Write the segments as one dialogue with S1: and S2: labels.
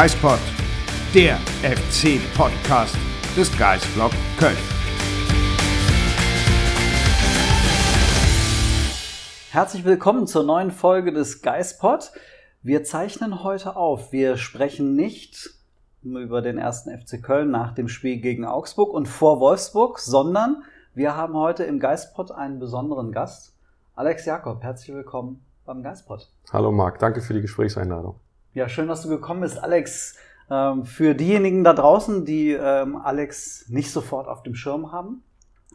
S1: Geispod, der FC-Podcast des Geisblog Köln.
S2: Herzlich willkommen zur neuen Folge des Geispod. Wir zeichnen heute auf. Wir sprechen nicht über den ersten FC Köln nach dem Spiel gegen Augsburg und vor Wolfsburg, sondern wir haben heute im Geistpod einen besonderen Gast. Alex Jakob, herzlich willkommen beim Geistpod.
S3: Hallo Marc, danke für die Gesprächseinladung.
S2: Ja, schön, dass du gekommen bist, Alex. Ähm, für diejenigen da draußen, die ähm, Alex nicht sofort auf dem Schirm haben.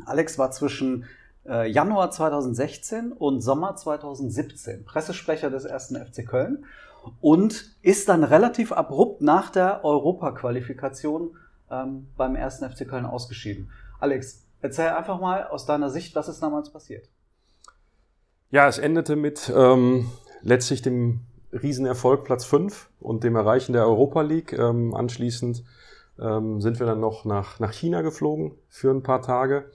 S2: Alex war zwischen äh, Januar 2016 und Sommer 2017 Pressesprecher des ersten FC Köln und ist dann relativ abrupt nach der Europaqualifikation ähm, beim ersten FC Köln ausgeschieden. Alex, erzähl einfach mal aus deiner Sicht, was ist damals passiert?
S3: Ja, es endete mit ähm, letztlich dem Riesenerfolg Platz 5 und dem Erreichen der Europa League. Ähm, anschließend ähm, sind wir dann noch nach, nach China geflogen für ein paar Tage.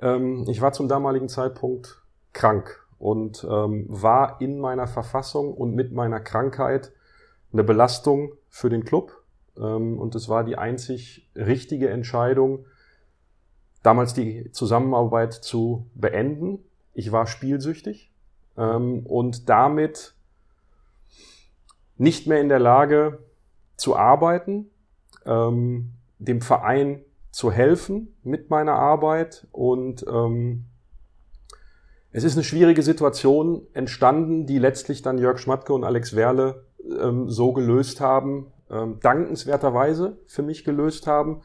S3: Ähm, ich war zum damaligen Zeitpunkt krank und ähm, war in meiner Verfassung und mit meiner Krankheit eine Belastung für den Club. Ähm, und es war die einzig richtige Entscheidung, damals die Zusammenarbeit zu beenden. Ich war spielsüchtig ähm, und damit nicht mehr in der Lage zu arbeiten, ähm, dem Verein zu helfen mit meiner Arbeit. Und ähm, es ist eine schwierige Situation entstanden, die letztlich dann Jörg Schmatke und Alex Werle ähm, so gelöst haben, ähm, dankenswerterweise für mich gelöst haben,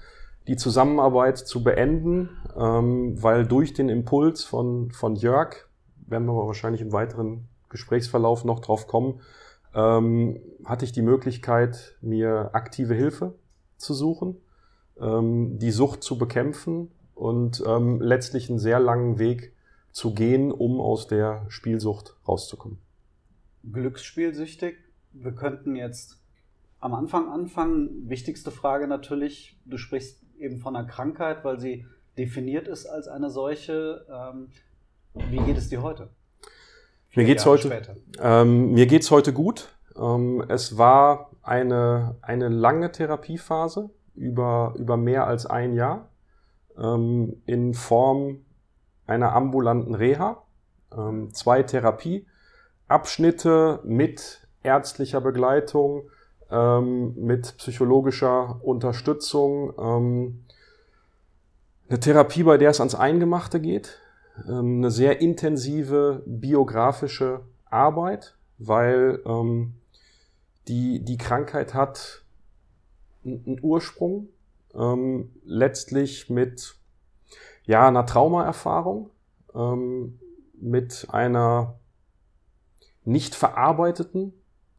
S3: die Zusammenarbeit zu beenden, ähm, weil durch den Impuls von, von Jörg, werden wir wahrscheinlich im weiteren Gesprächsverlauf noch drauf kommen, ähm, hatte ich die Möglichkeit, mir aktive Hilfe zu suchen ähm, die Sucht zu bekämpfen und ähm, letztlich einen sehr langen Weg zu gehen, um aus der Spielsucht rauszukommen.
S2: Glücksspielsüchtig. Wir könnten jetzt am Anfang anfangen. Wichtigste Frage natürlich, du sprichst eben von einer Krankheit, weil sie definiert ist als eine solche. Ähm, wie geht es dir heute?
S3: Mir geht's heute, ähm, mir geht's heute gut. Ähm, es war eine, eine lange Therapiephase über, über mehr als ein Jahr ähm, in Form einer ambulanten Reha, ähm, zwei Therapieabschnitte mit ärztlicher Begleitung, ähm, mit psychologischer Unterstützung, ähm, eine Therapie, bei der es ans Eingemachte geht, ähm, eine sehr intensive biografische Arbeit, weil ähm, die, die Krankheit hat einen Ursprung, ähm, letztlich mit ja, einer Traumaerfahrung, ähm, mit einer nicht verarbeiteten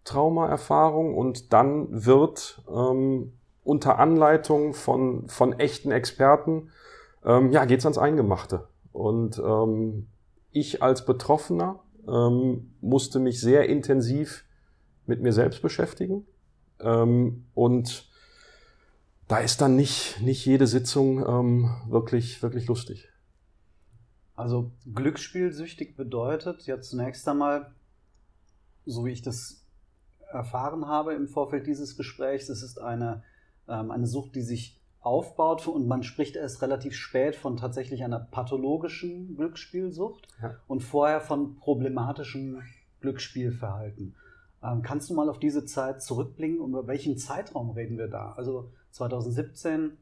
S3: Traumaerfahrung und dann wird ähm, unter Anleitung von, von echten Experten, ähm, ja, geht's ans Eingemachte. Und ähm, ich als Betroffener ähm, musste mich sehr intensiv mit mir selbst beschäftigen ähm, und da ist dann nicht, nicht jede Sitzung ähm, wirklich, wirklich lustig.
S2: Also Glücksspielsüchtig bedeutet ja zunächst einmal, so wie ich das erfahren habe im Vorfeld dieses Gesprächs, es ist eine, ähm, eine Sucht, die sich aufbaut und man spricht erst relativ spät von tatsächlich einer pathologischen Glücksspielsucht ja. und vorher von problematischem Glücksspielverhalten. Ähm, kannst du mal auf diese Zeit zurückblicken und über welchen Zeitraum reden wir da? Also 2017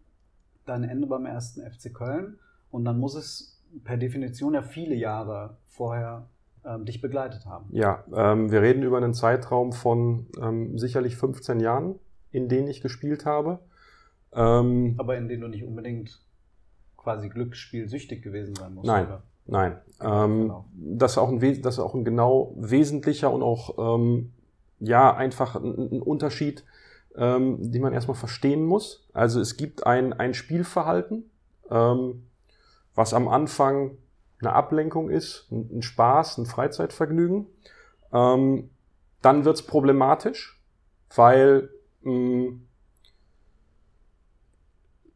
S2: dein Ende beim ersten FC Köln und dann muss es per Definition ja viele Jahre vorher ähm, dich begleitet haben.
S3: Ja, ähm, wir reden über einen Zeitraum von ähm, sicherlich 15 Jahren, in denen ich gespielt habe.
S2: Ähm, Aber in denen du nicht unbedingt quasi glücksspielsüchtig gewesen sein musst.
S3: Nein, oder? nein. Ähm, genau. das, ist auch ein, das ist auch ein genau wesentlicher und auch ähm, ja einfach ein, ein Unterschied ähm, die man erstmal verstehen muss. Also es gibt ein, ein Spielverhalten, ähm, was am Anfang eine Ablenkung ist, ein, ein Spaß, ein Freizeitvergnügen. Ähm, dann wird's problematisch, weil mh, mm,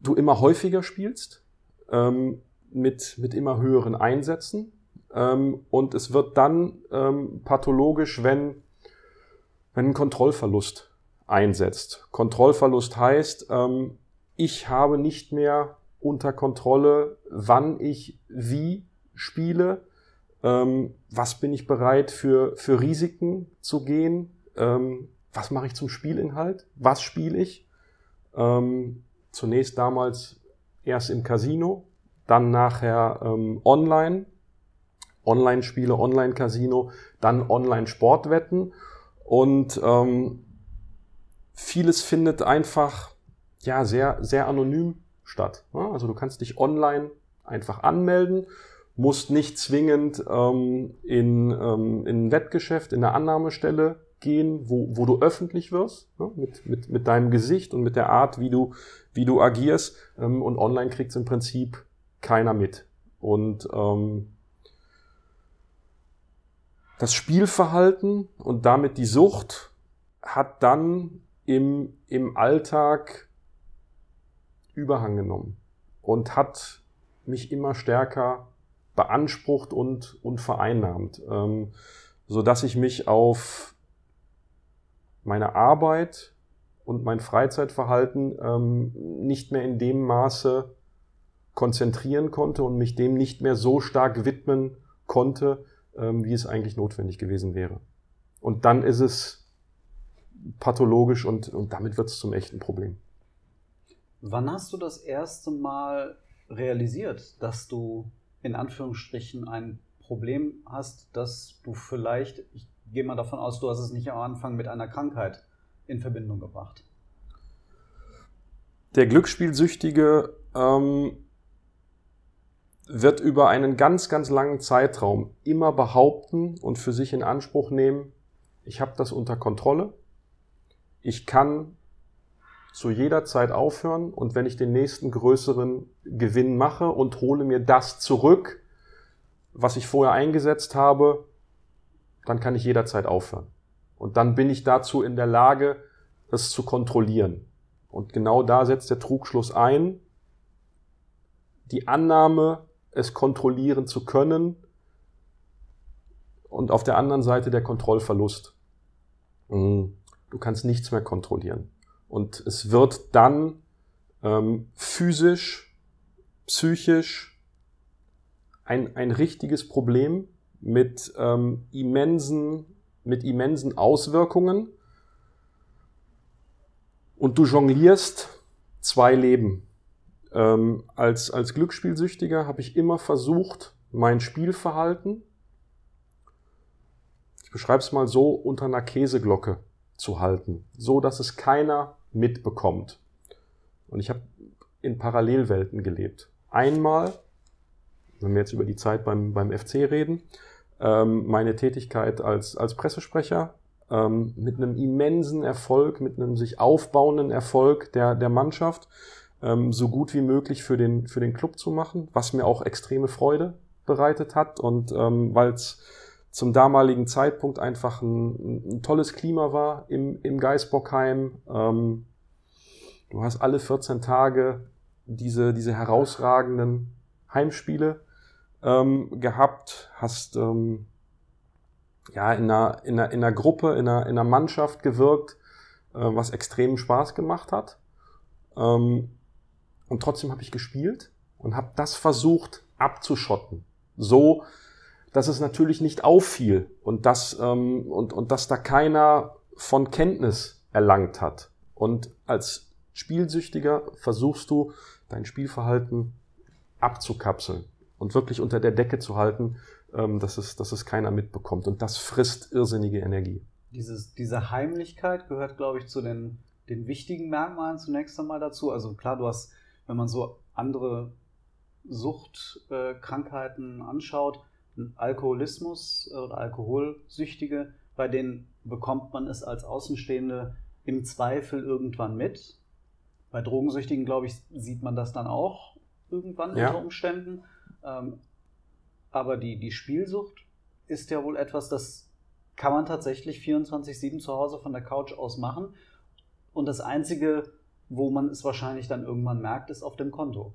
S3: du immer häufiger spielst, ähm, mit, mit immer höheren Einsätzen. Ähm, und es wird dann ähm, pathologisch, wenn, wenn ein Kontrollverlust einsetzt. Kontrollverlust heißt, ähm, ich habe nicht mehr unter Kontrolle, wann ich wie spiele, ähm, was bin ich bereit für, für Risiken zu gehen, ähm, was mache ich zum Spielinhalt, was spiele ich. Zunächst damals erst im Casino, dann nachher ähm, online, Online-Spiele, Online-Casino, dann Online-Sportwetten und ähm, vieles findet einfach ja sehr sehr anonym statt. Ne? Also du kannst dich online einfach anmelden, musst nicht zwingend ähm, in, ähm, in ein Wettgeschäft, in eine Annahmestelle gehen, wo, wo du öffentlich wirst, ne? mit, mit, mit deinem Gesicht und mit der Art, wie du, wie du agierst. Ähm, und online kriegt es im Prinzip keiner mit. Und ähm, das Spielverhalten und damit die Sucht hat dann im, im Alltag Überhang genommen und hat mich immer stärker beansprucht und, und vereinnahmt, ähm, so dass ich mich auf meine Arbeit und mein Freizeitverhalten ähm, nicht mehr in dem Maße konzentrieren konnte und mich dem nicht mehr so stark widmen konnte, ähm, wie es eigentlich notwendig gewesen wäre. Und dann ist es pathologisch und, und damit wird es zum echten Problem.
S2: Wann hast du das erste Mal realisiert, dass du in Anführungsstrichen ein Problem hast, dass du vielleicht, ich gehe mal davon aus, du hast es nicht am Anfang mit einer Krankheit in Verbindung gebracht?
S3: Der Glücksspielsüchtige ähm, wird über einen ganz, ganz langen Zeitraum immer behaupten und für sich in Anspruch nehmen, ich habe das unter Kontrolle, ich kann zu jeder Zeit aufhören und wenn ich den nächsten größeren Gewinn mache und hole mir das zurück, was ich vorher eingesetzt habe, dann kann ich jederzeit aufhören. Und dann bin ich dazu in der Lage, das zu kontrollieren. Und genau da setzt der Trugschluss ein. Die Annahme, es kontrollieren zu können und auf der anderen Seite der Kontrollverlust. Mhm. Du kannst nichts mehr kontrollieren. Und es wird dann ähm, physisch, psychisch ein, ein richtiges Problem mit ähm, immensen, mit immensen Auswirkungen. Und du jonglierst zwei Leben. Ähm, als, als Glücksspielsüchtiger habe ich immer versucht, mein Spielverhalten, ich beschreibe es mal so, unter einer Käseglocke zu halten, so dass es keiner mitbekommt. Und ich habe in Parallelwelten gelebt. Einmal, wenn wir jetzt über die Zeit beim, beim FC reden, ähm, meine Tätigkeit als, als Pressesprecher ähm, mit einem immensen Erfolg, mit einem sich aufbauenden Erfolg der, der Mannschaft ähm, so gut wie möglich für den, für den Club zu machen, was mir auch extreme Freude bereitet hat und ähm, weil es zum damaligen Zeitpunkt einfach ein, ein tolles Klima war im, im Geisbockheim. Ähm, du hast alle 14 Tage diese, diese herausragenden Heimspiele ähm, gehabt, hast ähm, ja in einer, in, einer, in einer Gruppe, in einer, in einer Mannschaft gewirkt, äh, was extrem Spaß gemacht hat. Ähm, und trotzdem habe ich gespielt und habe das versucht abzuschotten. So, dass es natürlich nicht auffiel und dass, ähm, und, und dass da keiner von Kenntnis erlangt hat. Und als Spielsüchtiger versuchst du, dein Spielverhalten abzukapseln und wirklich unter der Decke zu halten, ähm, dass, es, dass es keiner mitbekommt. Und das frisst irrsinnige Energie.
S2: Dieses, diese Heimlichkeit gehört, glaube ich, zu den, den wichtigen Merkmalen zunächst einmal dazu. Also klar, du hast, wenn man so andere Suchtkrankheiten äh, anschaut, Alkoholismus oder Alkoholsüchtige, bei denen bekommt man es als Außenstehende im Zweifel irgendwann mit. Bei Drogensüchtigen, glaube ich, sieht man das dann auch irgendwann ja. unter Umständen. Ähm, aber die, die Spielsucht ist ja wohl etwas, das kann man tatsächlich 24-7 zu Hause von der Couch aus machen. Und das Einzige, wo man es wahrscheinlich dann irgendwann merkt, ist auf dem Konto.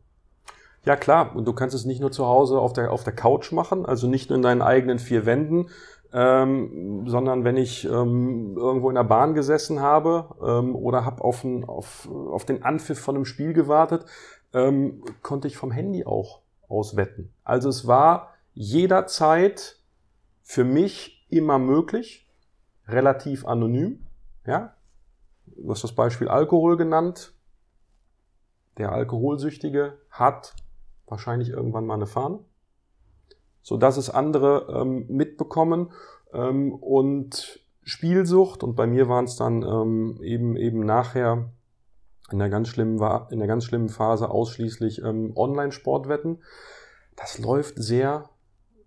S3: Ja, klar. Und du kannst es nicht nur zu Hause auf der, auf der Couch machen, also nicht nur in deinen eigenen vier Wänden. ähm, sondern wenn ich ähm, irgendwo in der Bahn gesessen habe ähm, oder habe auf, auf, auf den Anpfiff von einem Spiel gewartet, ähm, konnte ich vom Handy auch aus wetten. Also es war jederzeit für mich immer möglich, relativ anonym. Ja, du hast das Beispiel Alkohol genannt. Der Alkoholsüchtige hat wahrscheinlich irgendwann mal eine Fahne so dass es andere ähm, mitbekommen ähm, und Spielsucht und bei mir waren es dann ähm, eben eben nachher in der ganz schlimmen in der ganz schlimmen Phase ausschließlich ähm, Online-Sportwetten. Das läuft sehr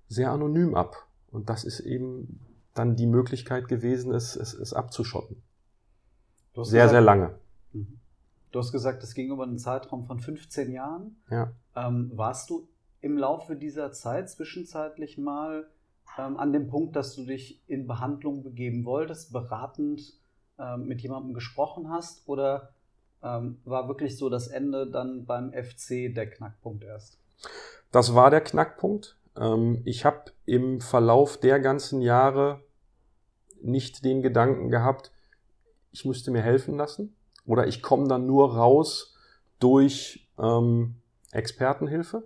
S3: sehr anonym ab und das ist eben dann die Möglichkeit gewesen, es, es, es abzuschotten. Sehr gesagt, sehr lange.
S2: Mhm. Du hast gesagt, es ging über einen Zeitraum von 15 Jahren.
S3: Ja.
S2: Ähm, warst du im Laufe dieser Zeit zwischenzeitlich mal ähm, an dem Punkt, dass du dich in Behandlung begeben wolltest, beratend ähm, mit jemandem gesprochen hast? Oder ähm, war wirklich so das Ende dann beim FC der Knackpunkt erst?
S3: Das war der Knackpunkt. Ähm, ich habe im Verlauf der ganzen Jahre nicht den Gedanken gehabt, ich müsste mir helfen lassen oder ich komme dann nur raus durch ähm, Expertenhilfe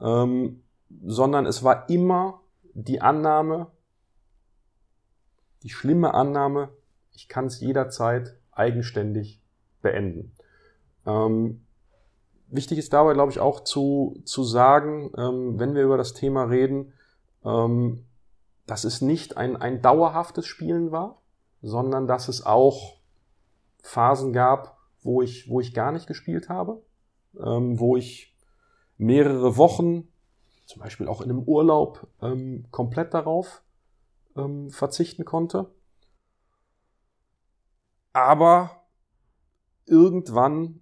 S3: ähm, sondern es war immer die Annahme, die schlimme Annahme, ich kann es jederzeit eigenständig beenden. Ähm, wichtig ist dabei, glaube ich, auch zu, zu sagen, ähm, wenn wir über das Thema reden, ähm, dass es nicht ein, ein dauerhaftes Spielen war, sondern dass es auch Phasen gab, wo ich, wo ich gar nicht gespielt habe, ähm, wo ich mehrere Wochen, zum Beispiel auch in einem Urlaub, ähm, komplett darauf ähm, verzichten konnte. Aber irgendwann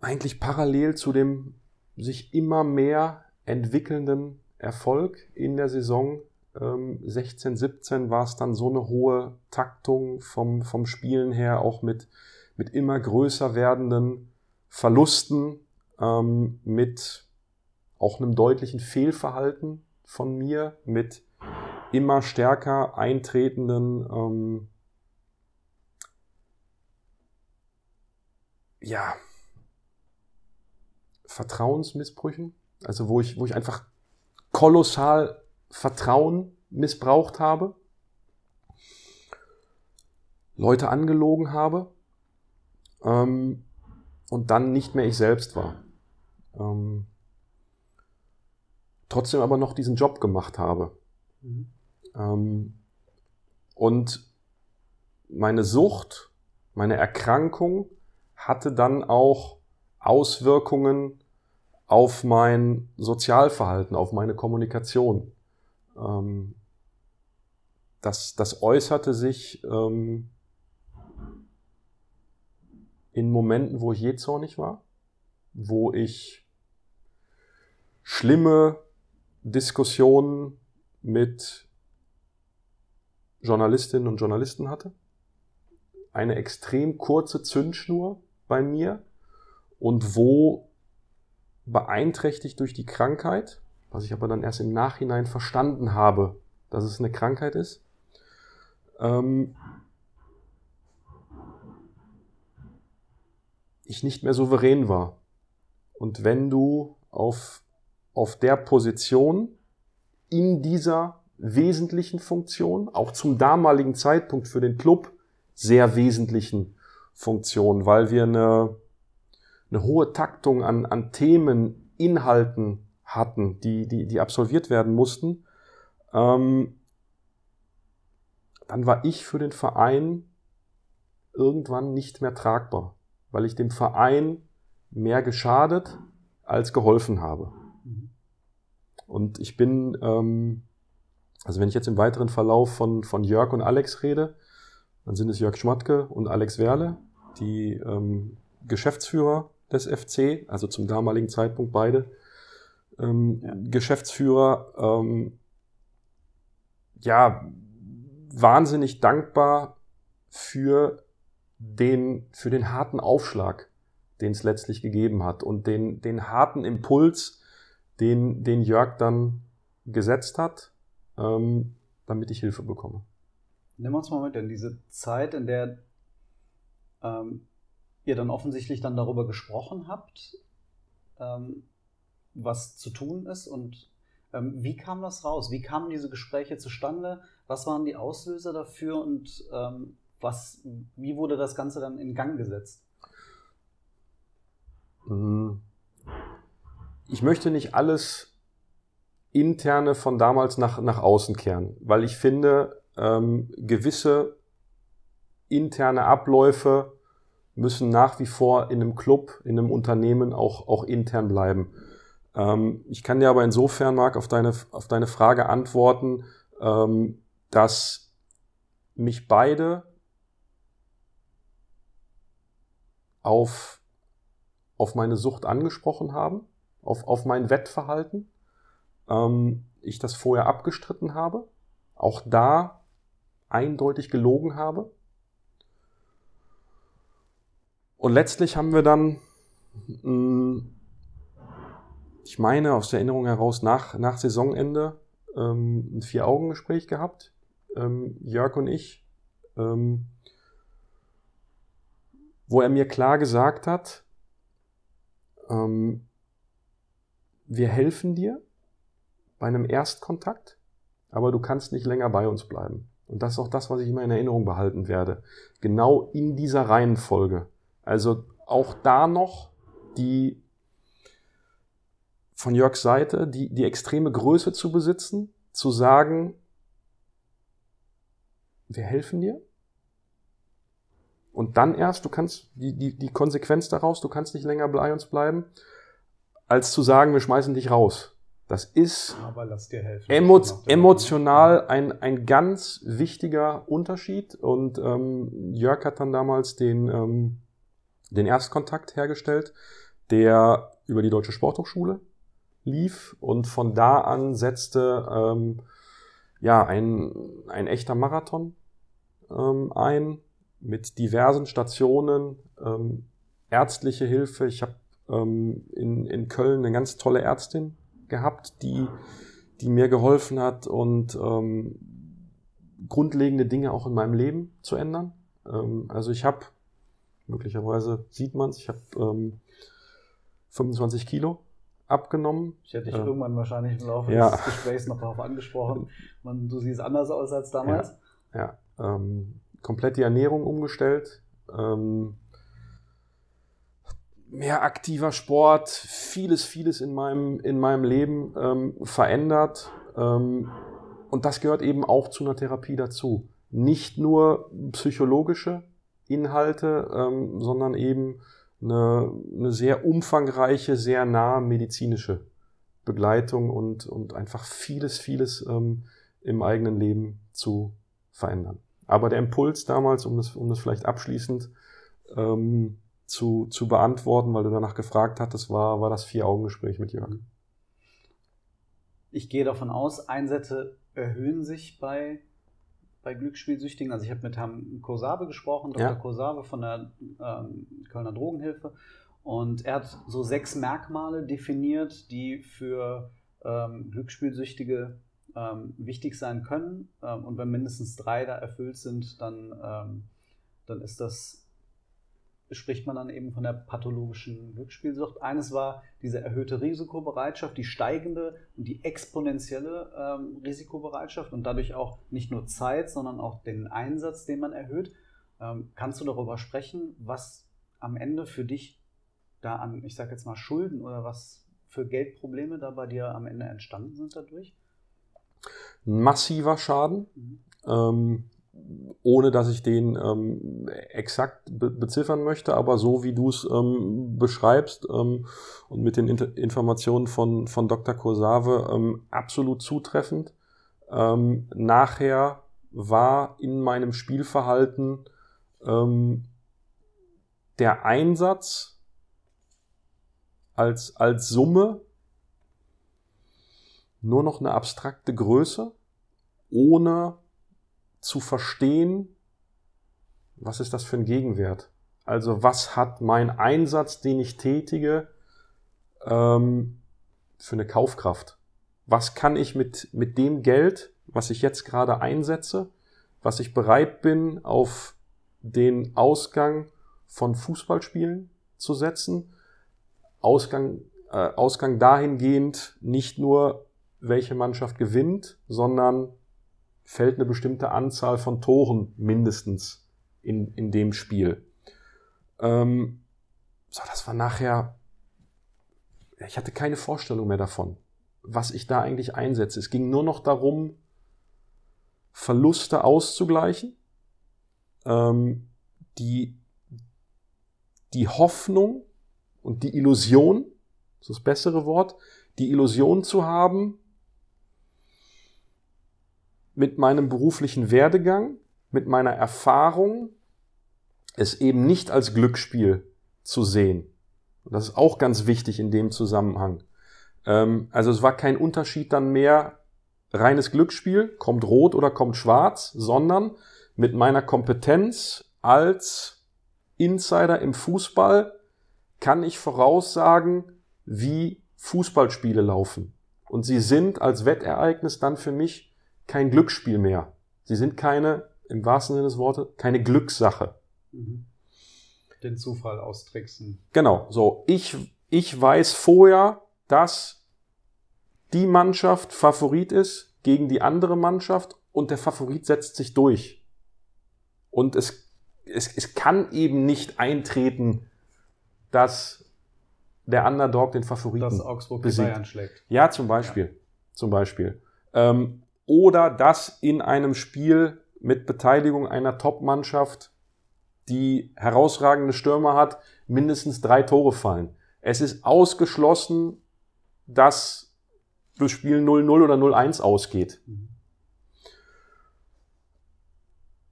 S3: eigentlich parallel zu dem sich immer mehr entwickelnden Erfolg in der Saison ähm, 16, 17 war es dann so eine hohe Taktung vom, vom Spielen her, auch mit, mit immer größer werdenden Verlusten, ähm, mit auch einem deutlichen Fehlverhalten von mir, mit immer stärker eintretenden ähm, ja, Vertrauensmissbrüchen, also wo ich, wo ich einfach kolossal Vertrauen missbraucht habe, Leute angelogen habe, ähm, und dann nicht mehr ich selbst war. Ähm, trotzdem aber noch diesen Job gemacht habe. Mhm. Ähm, und meine Sucht, meine Erkrankung hatte dann auch Auswirkungen auf mein Sozialverhalten, auf meine Kommunikation. Ähm, das, das äußerte sich ähm, in Momenten, wo ich jähzornig war, wo ich schlimme Diskussionen mit Journalistinnen und Journalisten hatte, eine extrem kurze Zündschnur bei mir und wo beeinträchtigt durch die Krankheit, was ich aber dann erst im Nachhinein verstanden habe, dass es eine Krankheit ist, ähm, ich nicht mehr souverän war. Und wenn du auf, auf der Position in dieser wesentlichen Funktion, auch zum damaligen Zeitpunkt für den Club sehr wesentlichen Funktion, weil wir eine, eine hohe Taktung an, an Themen, Inhalten hatten, die, die, die absolviert werden mussten, ähm, dann war ich für den Verein irgendwann nicht mehr tragbar weil ich dem Verein mehr geschadet als geholfen habe. Und ich bin, ähm, also wenn ich jetzt im weiteren Verlauf von, von Jörg und Alex rede, dann sind es Jörg Schmatke und Alex Werle, die ähm, Geschäftsführer des FC, also zum damaligen Zeitpunkt beide ähm, ja. Geschäftsführer, ähm, ja, wahnsinnig dankbar für den, für den harten Aufschlag, den es letztlich gegeben hat und den, den harten Impuls, den, den Jörg dann gesetzt hat, ähm, damit ich Hilfe bekomme.
S2: Nimm uns mal mit in diese Zeit, in der ähm, ihr dann offensichtlich dann darüber gesprochen habt, ähm, was zu tun ist und ähm, wie kam das raus? Wie kamen diese Gespräche zustande? Was waren die Auslöser dafür und ähm, was, wie wurde das Ganze dann in Gang gesetzt?
S3: Mhm. Ich möchte nicht alles interne von damals nach, nach außen kehren, weil ich finde, ähm, gewisse interne Abläufe müssen nach wie vor in einem Club, in einem Unternehmen auch, auch intern bleiben. Ähm, ich kann dir aber insofern, Marc, auf deine, auf deine Frage antworten, ähm, dass mich beide auf, auf meine Sucht angesprochen haben, auf, auf mein Wettverhalten. Ähm, ich das vorher abgestritten habe, auch da eindeutig gelogen habe. Und letztlich haben wir dann, hm, ich meine, aus der Erinnerung heraus nach, nach Saisonende ähm, ein Vier-Augen-Gespräch gehabt, ähm, Jörg und ich, ähm, wo er mir klar gesagt hat, wir helfen dir bei einem Erstkontakt, aber du kannst nicht länger bei uns bleiben. Und das ist auch das, was ich immer in Erinnerung behalten werde. Genau in dieser Reihenfolge. Also auch da noch die von Jörgs Seite, die, die extreme Größe zu besitzen, zu sagen, wir helfen dir. Und dann erst, du kannst, die, die, die Konsequenz daraus, du kannst nicht länger bei uns bleiben, als zu sagen, wir schmeißen dich raus. Das ist emo emotional ein, ein ganz wichtiger Unterschied. Und ähm, Jörg hat dann damals den, ähm, den Erstkontakt hergestellt, der über die Deutsche Sporthochschule lief. Und von da an setzte ähm, ja, ein, ein echter Marathon ähm, ein mit diversen Stationen, ähm, ärztliche Hilfe. Ich habe ähm, in, in Köln eine ganz tolle Ärztin gehabt, die, die mir geholfen hat und ähm, grundlegende Dinge auch in meinem Leben zu ändern. Ähm, also ich habe, möglicherweise sieht man es, ich habe ähm, 25 Kilo abgenommen.
S2: Ich hätte dich äh, irgendwann wahrscheinlich im Laufe ja. des Gesprächs noch darauf angesprochen. Man, du siehst anders aus als damals.
S3: Ja, ja ähm, komplett die Ernährung umgestellt. Ähm, mehr aktiver Sport, vieles, vieles in meinem, in meinem Leben ähm, verändert. Ähm, und das gehört eben auch zu einer Therapie dazu. Nicht nur psychologische Inhalte, ähm, sondern eben eine, eine sehr umfangreiche, sehr nahe medizinische Begleitung und, und einfach vieles, vieles ähm, im eigenen Leben zu verändern. Aber der Impuls damals, um das, um das vielleicht abschließend ähm, zu, zu beantworten, weil du danach gefragt hattest, war, war das Vier-Augen-Gespräch mit Jörg.
S2: Ich gehe davon aus, Einsätze erhöhen sich bei, bei Glücksspielsüchtigen. Also ich habe mit Herrn Kosabe gesprochen, Dr. Ja. Kosabe von der ähm, Kölner Drogenhilfe. Und er hat so sechs Merkmale definiert, die für ähm, Glücksspielsüchtige ähm, wichtig sein können. Ähm, und wenn mindestens drei da erfüllt sind, dann, ähm, dann ist das spricht man dann eben von der pathologischen Glücksspielsucht. Eines war diese erhöhte Risikobereitschaft, die steigende und die exponentielle ähm, Risikobereitschaft und dadurch auch nicht nur Zeit, sondern auch den Einsatz, den man erhöht. Ähm, kannst du darüber sprechen, was am Ende für dich da an, ich sage jetzt mal, Schulden oder was für Geldprobleme da bei dir am Ende entstanden sind dadurch?
S3: Massiver Schaden. Mhm. Ähm, ohne dass ich den ähm, exakt be beziffern möchte, aber so wie du es ähm, beschreibst ähm, und mit den Inter Informationen von, von Dr. Kursave ähm, absolut zutreffend. Ähm, nachher war in meinem Spielverhalten ähm, der Einsatz als, als Summe nur noch eine abstrakte Größe, ohne zu verstehen, was ist das für ein Gegenwert? Also was hat mein Einsatz, den ich tätige, ähm, für eine Kaufkraft? was kann ich mit, mit dem Geld, was ich jetzt gerade einsetze, was ich bereit bin, auf den Ausgang von Fußballspielen zu setzen. Ausgang, äh, Ausgang dahingehend nicht nur, welche Mannschaft gewinnt, sondern fällt eine bestimmte Anzahl von Toren mindestens in, in dem Spiel. Ähm, so, das war nachher, ich hatte keine Vorstellung mehr davon, was ich da eigentlich einsetze. Es ging nur noch darum, Verluste auszugleichen, ähm, die, die Hoffnung und die Illusion, das ist das bessere Wort, die Illusion zu haben, mit meinem beruflichen Werdegang, mit meiner Erfahrung, es eben nicht als Glücksspiel zu sehen. Das ist auch ganz wichtig in dem Zusammenhang. Ähm, also es war kein Unterschied dann mehr reines Glücksspiel, kommt rot oder kommt schwarz, sondern mit meiner Kompetenz als Insider im Fußball kann ich voraussagen, wie Fußballspiele laufen. Und sie sind als Wettereignis dann für mich kein Glücksspiel mehr. Sie sind keine, im wahrsten Sinne des Wortes, keine Glückssache. Mhm.
S2: Den Zufall austricksen.
S3: Genau, so. Ich, ich weiß vorher, dass die Mannschaft Favorit ist gegen die andere Mannschaft und der Favorit setzt sich durch. Und es, es, es kann eben nicht eintreten, dass der Underdog den Favoriten
S2: dass Augsburg besiegt. Bayern schlägt.
S3: Ja, zum Beispiel. Ja. Zum Beispiel. Ähm, oder dass in einem Spiel mit Beteiligung einer Top-Mannschaft, die herausragende Stürmer hat, mindestens drei Tore fallen. Es ist ausgeschlossen, dass das Spiel 0-0 oder 0-1 ausgeht.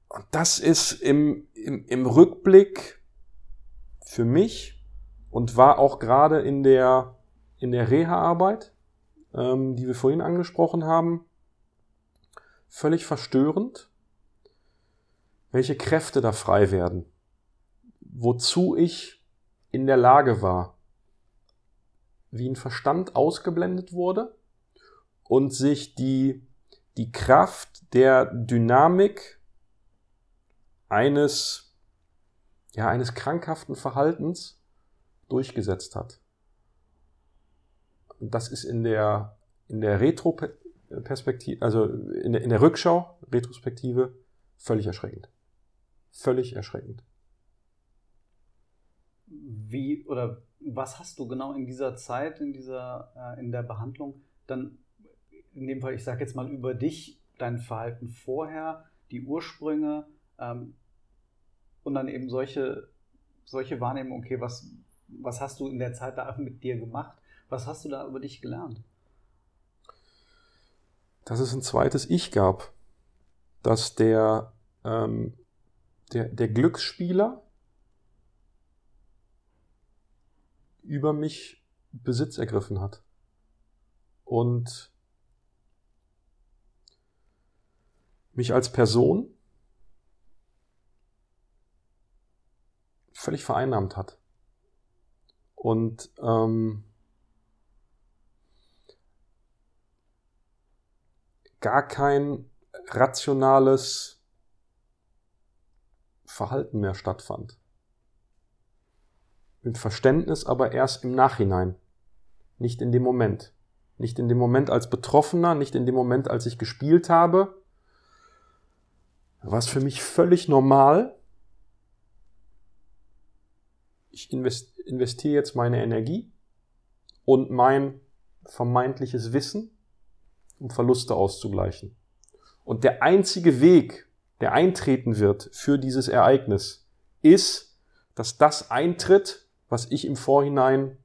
S3: Und das ist im, im, im Rückblick für mich und war auch gerade in der, in der Reha-Arbeit, ähm, die wir vorhin angesprochen haben, völlig verstörend, welche Kräfte da frei werden, wozu ich in der Lage war, wie ein Verstand ausgeblendet wurde und sich die, die Kraft der Dynamik eines, ja, eines krankhaften Verhaltens durchgesetzt hat. Das ist in der, in der Retro-Perspektive, also in der, in der Rückschau, Retrospektive, völlig erschreckend. Völlig erschreckend.
S2: Wie oder was hast du genau in dieser Zeit, in dieser, äh, in der Behandlung dann, in dem Fall, ich sage jetzt mal über dich, dein Verhalten vorher, die Ursprünge, ähm, und dann eben solche, solche Wahrnehmung, okay, was, was hast du in der Zeit da mit dir gemacht? Was hast du da über dich gelernt?
S3: Dass es ein zweites Ich gab. Dass der, ähm, der, der Glücksspieler über mich Besitz ergriffen hat. Und mich als Person völlig vereinnahmt hat. Und ähm, gar kein rationales Verhalten mehr stattfand. Mit Verständnis aber erst im Nachhinein, nicht in dem Moment. Nicht in dem Moment als Betroffener, nicht in dem Moment, als ich gespielt habe. War es für mich völlig normal, ich investiere jetzt meine Energie und mein vermeintliches Wissen, um Verluste auszugleichen. Und der einzige Weg, der eintreten wird für dieses Ereignis, ist, dass das eintritt, was ich im Vorhinein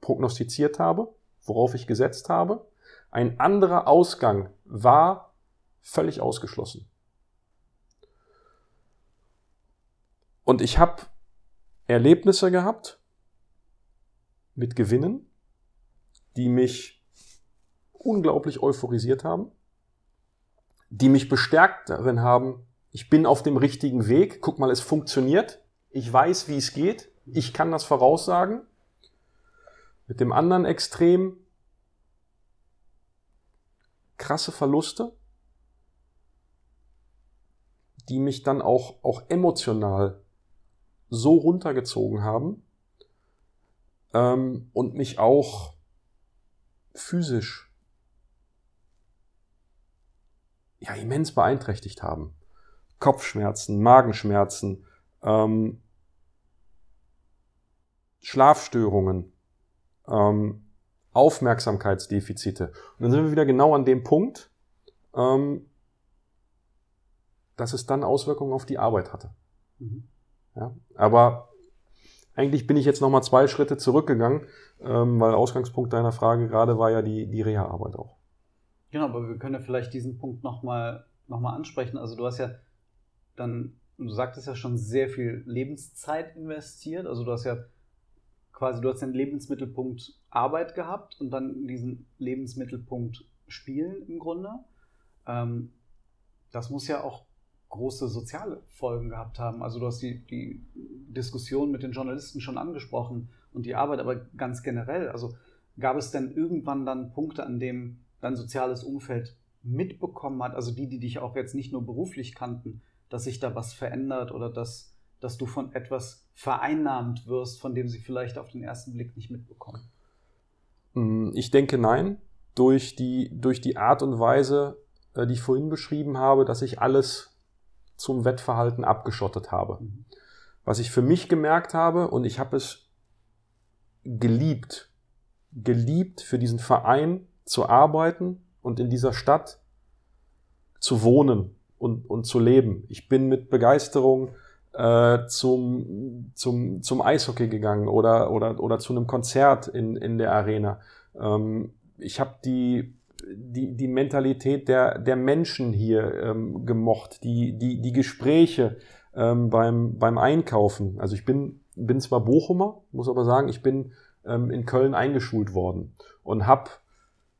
S3: prognostiziert habe, worauf ich gesetzt habe. Ein anderer Ausgang war völlig ausgeschlossen. Und ich habe Erlebnisse gehabt mit Gewinnen, die mich unglaublich euphorisiert haben, die mich bestärkt darin haben, ich bin auf dem richtigen Weg, guck mal, es funktioniert, ich weiß, wie es geht, ich kann das voraussagen. Mit dem anderen Extrem krasse Verluste, die mich dann auch, auch emotional so runtergezogen haben ähm, und mich auch physisch ja, immens beeinträchtigt haben. Kopfschmerzen, Magenschmerzen, ähm, Schlafstörungen, ähm, Aufmerksamkeitsdefizite. Und dann sind wir wieder genau an dem Punkt, ähm, dass es dann Auswirkungen auf die Arbeit hatte. Mhm. Ja, aber eigentlich bin ich jetzt nochmal zwei Schritte zurückgegangen, ähm, weil Ausgangspunkt deiner Frage gerade war ja die, die Reha-Arbeit auch.
S2: Genau, aber wir können ja vielleicht diesen Punkt nochmal noch mal ansprechen. Also du hast ja dann, du sagtest ja schon sehr viel Lebenszeit investiert. Also du hast ja quasi, du hast den Lebensmittelpunkt Arbeit gehabt und dann diesen Lebensmittelpunkt Spielen im Grunde. Ähm, das muss ja auch große soziale Folgen gehabt haben. Also du hast die, die Diskussion mit den Journalisten schon angesprochen und die Arbeit, aber ganz generell. Also gab es denn irgendwann dann Punkte, an dem dein soziales Umfeld mitbekommen hat, also die, die dich auch jetzt nicht nur beruflich kannten, dass sich da was verändert oder dass, dass du von etwas vereinnahmt wirst, von dem sie vielleicht auf den ersten Blick nicht mitbekommen?
S3: Mm, ich denke nein. Durch die, durch die Art und Weise, äh, die ich vorhin beschrieben habe, dass ich alles zum Wettverhalten abgeschottet habe. Mhm. Was ich für mich gemerkt habe, und ich habe es geliebt, geliebt für diesen Verein zu arbeiten und in dieser Stadt zu wohnen und, und zu leben. Ich bin mit Begeisterung äh, zum, zum, zum Eishockey gegangen oder, oder, oder zu einem Konzert in, in der Arena. Ähm, ich habe die die, die Mentalität der, der Menschen hier ähm, gemocht, die, die, die Gespräche ähm, beim, beim Einkaufen. Also ich bin, bin zwar Bochumer, muss aber sagen, ich bin ähm, in Köln eingeschult worden und habe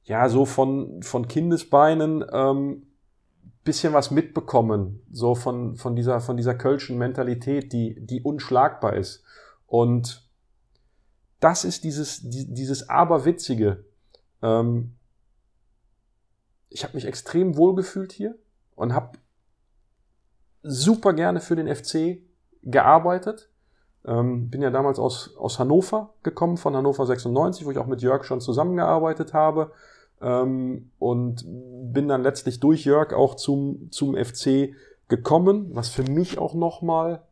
S3: ja so von, von Kindesbeinen ähm, bisschen was mitbekommen, so von, von dieser, von dieser kölschen Mentalität, die, die unschlagbar ist. Und das ist dieses, dieses Aberwitzige. Ähm, ich habe mich extrem wohl gefühlt hier und habe super gerne für den FC gearbeitet. Ähm, bin ja damals aus, aus Hannover gekommen, von Hannover 96, wo ich auch mit Jörg schon zusammengearbeitet habe. Ähm, und bin dann letztlich durch Jörg auch zum, zum FC gekommen, was für mich auch nochmal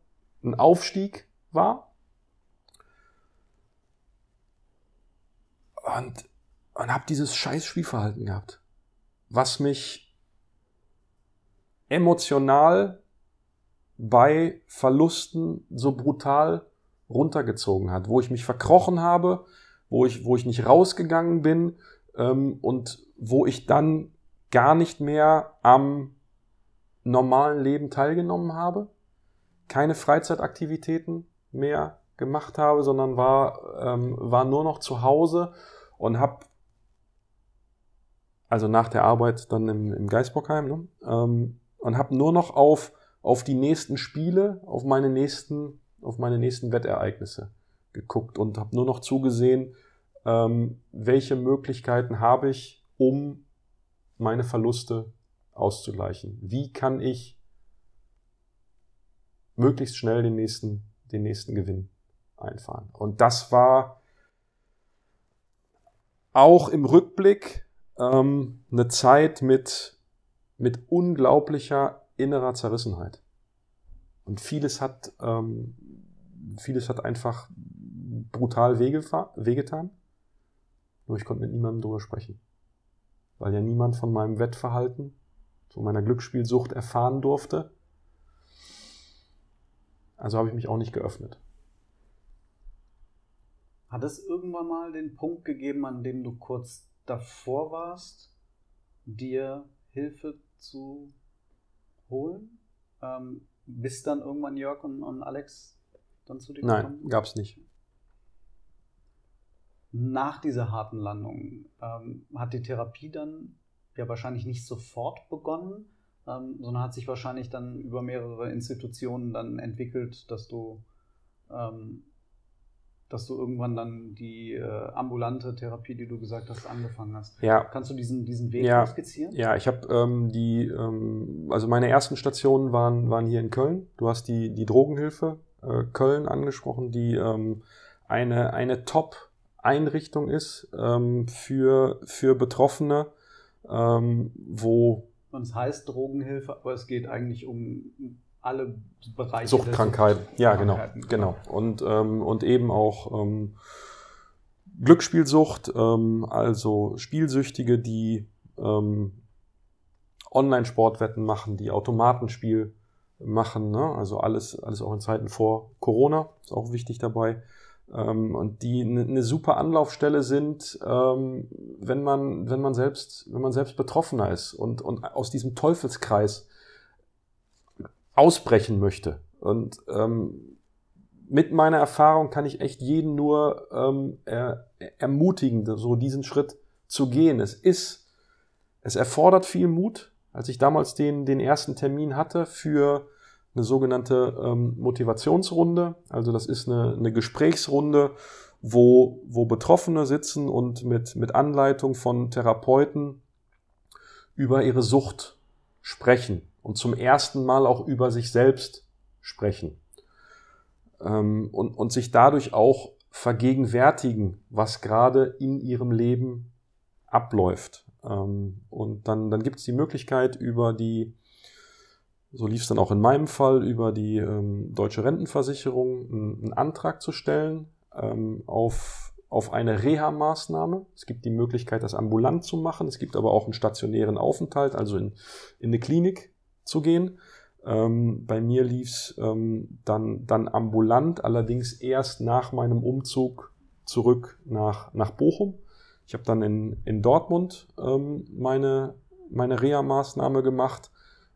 S3: ein Aufstieg war. Und, und habe dieses scheiß Spielverhalten gehabt was mich emotional bei Verlusten so brutal runtergezogen hat, wo ich mich verkrochen habe, wo ich, wo ich nicht rausgegangen bin ähm, und wo ich dann gar nicht mehr am normalen Leben teilgenommen habe, keine Freizeitaktivitäten mehr gemacht habe, sondern war, ähm, war nur noch zu Hause und habe also nach der Arbeit dann im, im Geisbockheim, ne? ähm, und habe nur noch auf, auf die nächsten Spiele, auf meine nächsten, auf meine nächsten Wettereignisse geguckt und habe nur noch zugesehen, ähm, welche Möglichkeiten habe ich, um meine Verluste auszugleichen. Wie kann ich möglichst schnell den nächsten, den nächsten Gewinn einfahren? Und das war auch im Rückblick ähm, eine Zeit mit, mit unglaublicher innerer Zerrissenheit. Und vieles hat, ähm, vieles hat einfach brutal wehgetan. Nur ich konnte mit niemandem drüber sprechen. Weil ja niemand von meinem Wettverhalten, von meiner Glücksspielsucht erfahren durfte. Also habe ich mich auch nicht geöffnet.
S2: Hat es irgendwann mal den Punkt gegeben, an dem du kurz davor warst, dir Hilfe zu holen, ähm, bis dann irgendwann Jörg und, und Alex dann zu dir
S3: Nein, gekommen? Nein, gab es nicht.
S2: Nach dieser harten Landung ähm, hat die Therapie dann ja wahrscheinlich nicht sofort begonnen, ähm, sondern hat sich wahrscheinlich dann über mehrere Institutionen dann entwickelt, dass du ähm, dass du irgendwann dann die äh, ambulante Therapie, die du gesagt hast, angefangen hast.
S3: Ja.
S2: Kannst du diesen, diesen Weg
S3: Ja.
S2: skizzieren?
S3: Ja, ich habe ähm, die, ähm, also meine ersten Stationen waren, waren hier in Köln. Du hast die, die Drogenhilfe äh, Köln angesprochen, die ähm, eine, eine Top-Einrichtung ist ähm, für, für Betroffene, ähm, wo
S2: Und es heißt Drogenhilfe, aber es geht eigentlich um alle Bereiche.
S3: Suchtkrankheiten. Ja, genau,
S2: Krankheiten,
S3: genau. Und, ähm, und eben auch ähm, Glücksspielsucht, ähm, also Spielsüchtige, die ähm, Online-Sportwetten machen, die Automatenspiel machen, ne? also alles, alles auch in Zeiten vor Corona, ist auch wichtig dabei. Ähm, und die eine ne super Anlaufstelle sind, ähm, wenn man, wenn man selbst, wenn man selbst Betroffener ist und, und aus diesem Teufelskreis ausbrechen möchte. Und ähm, mit meiner Erfahrung kann ich echt jeden nur ähm, er, ermutigen, so diesen Schritt zu gehen. Es ist, es erfordert viel Mut. Als ich damals den, den ersten Termin hatte für eine sogenannte ähm, Motivationsrunde, also das ist eine, eine Gesprächsrunde, wo, wo Betroffene sitzen und mit, mit Anleitung von Therapeuten über ihre Sucht sprechen und zum ersten Mal auch über sich selbst sprechen ähm, und, und sich dadurch auch vergegenwärtigen, was gerade in ihrem Leben abläuft. Ähm, und dann, dann gibt es die Möglichkeit über die, so lief es dann auch in meinem Fall, über die ähm, deutsche Rentenversicherung einen, einen Antrag zu stellen ähm, auf, auf eine Reha-Maßnahme. Es gibt die Möglichkeit, das ambulant zu machen. Es gibt aber auch einen stationären Aufenthalt, also in, in eine Klinik zu gehen. Ähm, bei mir lief es ähm, dann, dann ambulant, allerdings erst nach meinem Umzug zurück nach, nach Bochum. Ich habe dann in, in Dortmund ähm, meine, meine Reha-Maßnahme gemacht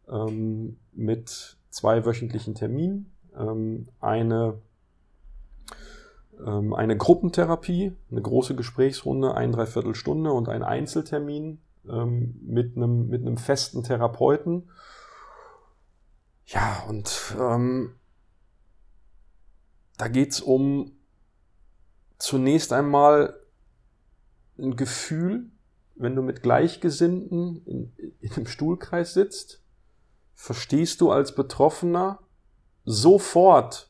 S3: ähm, mit zwei wöchentlichen Terminen. Ähm, eine, ähm, eine Gruppentherapie, eine große Gesprächsrunde, ein Dreiviertelstunde und ein Einzeltermin mit, einem, mit einem festen Therapeuten. Ja, und ähm, da geht's um zunächst einmal ein Gefühl, wenn du mit Gleichgesinnten in, in einem Stuhlkreis sitzt, verstehst du als Betroffener sofort,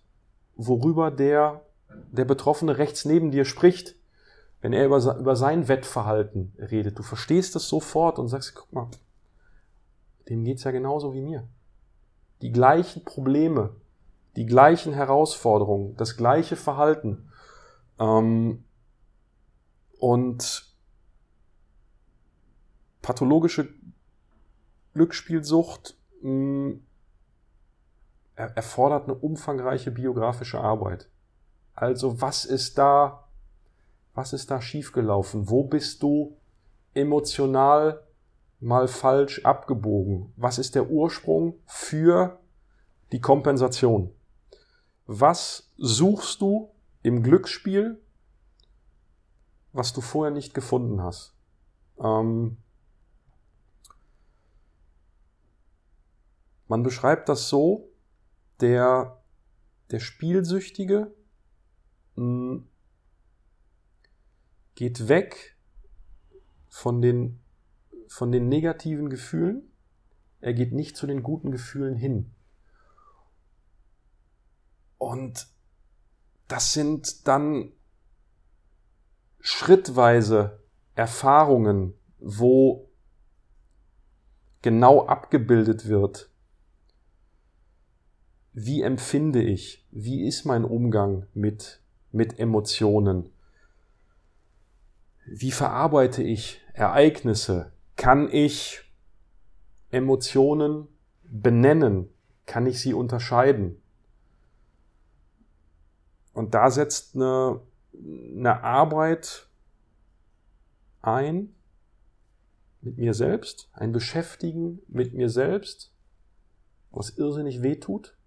S3: worüber der, der Betroffene rechts neben dir spricht, wenn er über, über sein Wettverhalten redet. Du verstehst das sofort und sagst, guck mal, dem geht's ja genauso wie mir. Die gleichen Probleme, die gleichen Herausforderungen, das gleiche Verhalten. Ähm, und pathologische Glücksspielsucht mh, er- erfordert eine umfangreiche biografische Arbeit. Also was ist da, was ist da schiefgelaufen? Wo bist du emotional mal falsch abgebogen? Was ist der Ursprung für die Kompensation? Was suchst du im Glücksspiel, was du vorher nicht gefunden hast? Ähm, man beschreibt das so, der, der Spielsüchtige mh, geht weg von den, von den negativen Gefühlen, er geht nicht zu den guten Gefühlen hin. Und das sind dann schrittweise Erfahrungen, wo genau abgebildet wird, wie empfinde ich, wie ist mein Umgang mit, mit Emotionen, wie verarbeite ich Ereignisse, kann ich Emotionen benennen, kann ich sie unterscheiden. Und da setzt eine, eine Arbeit ein mit mir selbst, ein Beschäftigen mit mir selbst, was irrsinnig weh tut,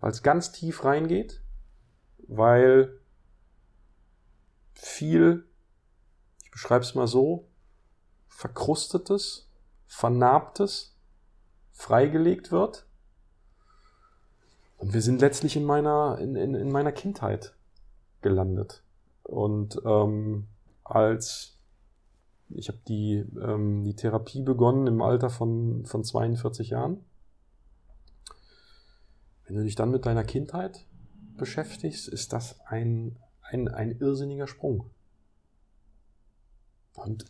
S3: weil es ganz tief reingeht, weil viel, ich beschreibe es mal so, verkrustetes, vernarbtes freigelegt wird. Und wir sind letztlich in meiner, in, in, in meiner Kindheit. gelandet. Und ähm, als ich habe die, ähm, die Therapie begonnen im Alter von, von 42 Jahren. Wenn du dich dann mit deiner Kindheit beschäftigst, ist das ein, ein, ein irrsinniger Sprung. Und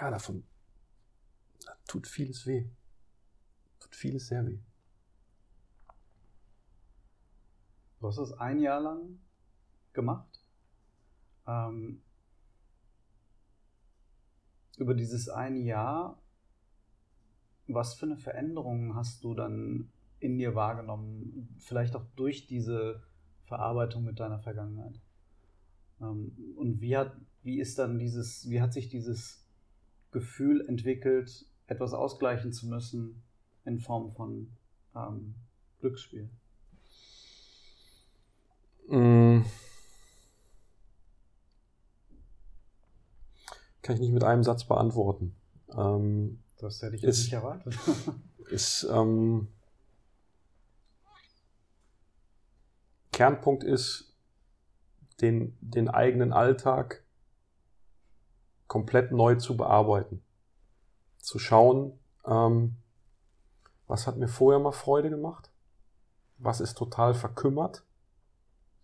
S3: ja, davon da tut vieles weh. Tut vieles sehr weh.
S2: Du hast es ein Jahr lang gemacht. Ähm, über dieses eine Jahr, was für eine Veränderung hast du dann in dir wahrgenommen? Vielleicht auch durch diese Verarbeitung mit deiner Vergangenheit. Ähm, und wie hat, wie ist dann dieses, wie hat sich dieses Gefühl entwickelt, etwas ausgleichen zu müssen in Form von ähm, Glücksspiel?
S3: Mm. Kann ich nicht mit einem Satz beantworten. Ähm,
S2: das hätte ich jetzt nicht erwartet.
S3: ist, ähm, Kernpunkt ist, den, den eigenen Alltag komplett neu zu bearbeiten. Zu schauen, ähm, was hat mir vorher mal Freude gemacht? Was ist total verkümmert?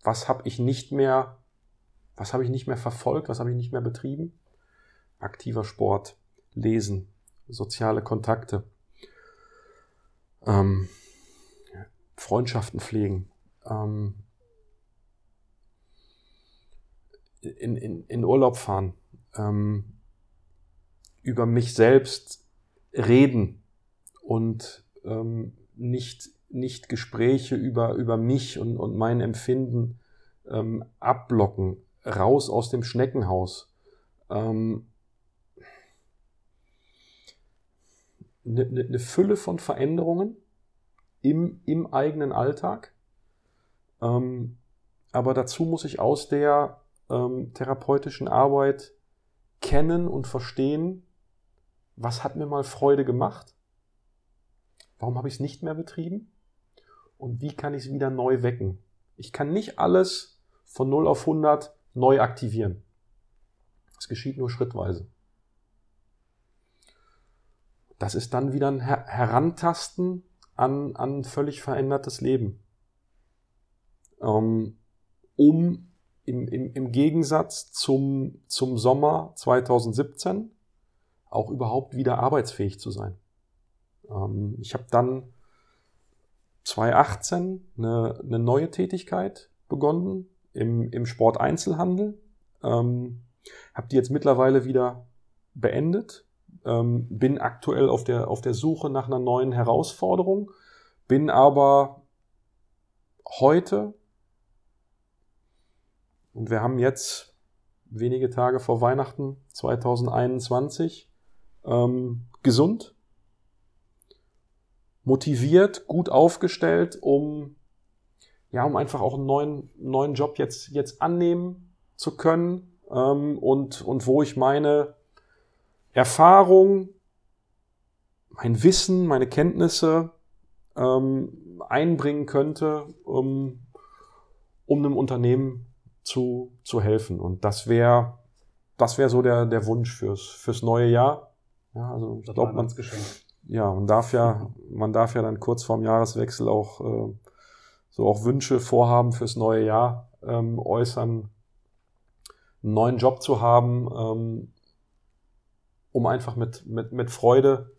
S3: Was habe ich nicht mehr, was habe ich nicht mehr verfolgt? Was habe ich nicht mehr betrieben? Aktiver Sport, Lesen, soziale Kontakte, ähm, Freundschaften pflegen, ähm, in, in, in Urlaub fahren, ähm, über mich selbst reden und ähm, nicht, nicht Gespräche über, über mich und, und mein Empfinden ähm, abblocken, raus aus dem Schneckenhaus. Ähm, eine, eine ne Fülle von Veränderungen im, im eigenen Alltag. Ähm, aber dazu muss ich aus der ähm, therapeutischen Arbeit kennen und verstehen, was hat mir mal Freude gemacht, warum habe ich es nicht mehr betrieben und wie kann ich es wieder neu wecken. Ich kann nicht alles von 0 auf 100 neu aktivieren. Das geschieht nur schrittweise. Das ist dann wieder ein Her Herantasten an, an ein völlig verändertes Leben. Ähm, um im, im, im Gegensatz zum, zum Sommer 2017 auch überhaupt wieder arbeitsfähig zu sein. Ähm, ich habe dann 2018 eine, eine neue Tätigkeit begonnen im, im Sporteinzelhandel. Ähm, habe die jetzt mittlerweile wieder beendet. Ähm, bin aktuell auf der, auf der Suche nach einer neuen Herausforderung. Bin aber heute und wir haben jetzt wenige Tage vor Weihnachten 2021 ähm, gesund, motiviert, gut aufgestellt, um ja, um einfach auch einen neuen, neuen Job jetzt, jetzt annehmen zu können ähm, und, und wo ich meine Erfahrung, mein Wissen, meine Kenntnisse ähm, einbringen könnte, um, um einem Unternehmen zu, zu helfen. Und das wäre das wäre so der, der Wunsch fürs, fürs neue Jahr. Ja, also ich glaube, man, ja, man darf ja, man darf ja dann kurz vorm Jahreswechsel auch äh, so auch Wünsche, Vorhaben fürs neue Jahr ähm, äußern, einen neuen Job zu haben, ähm, um einfach mit, mit, mit Freude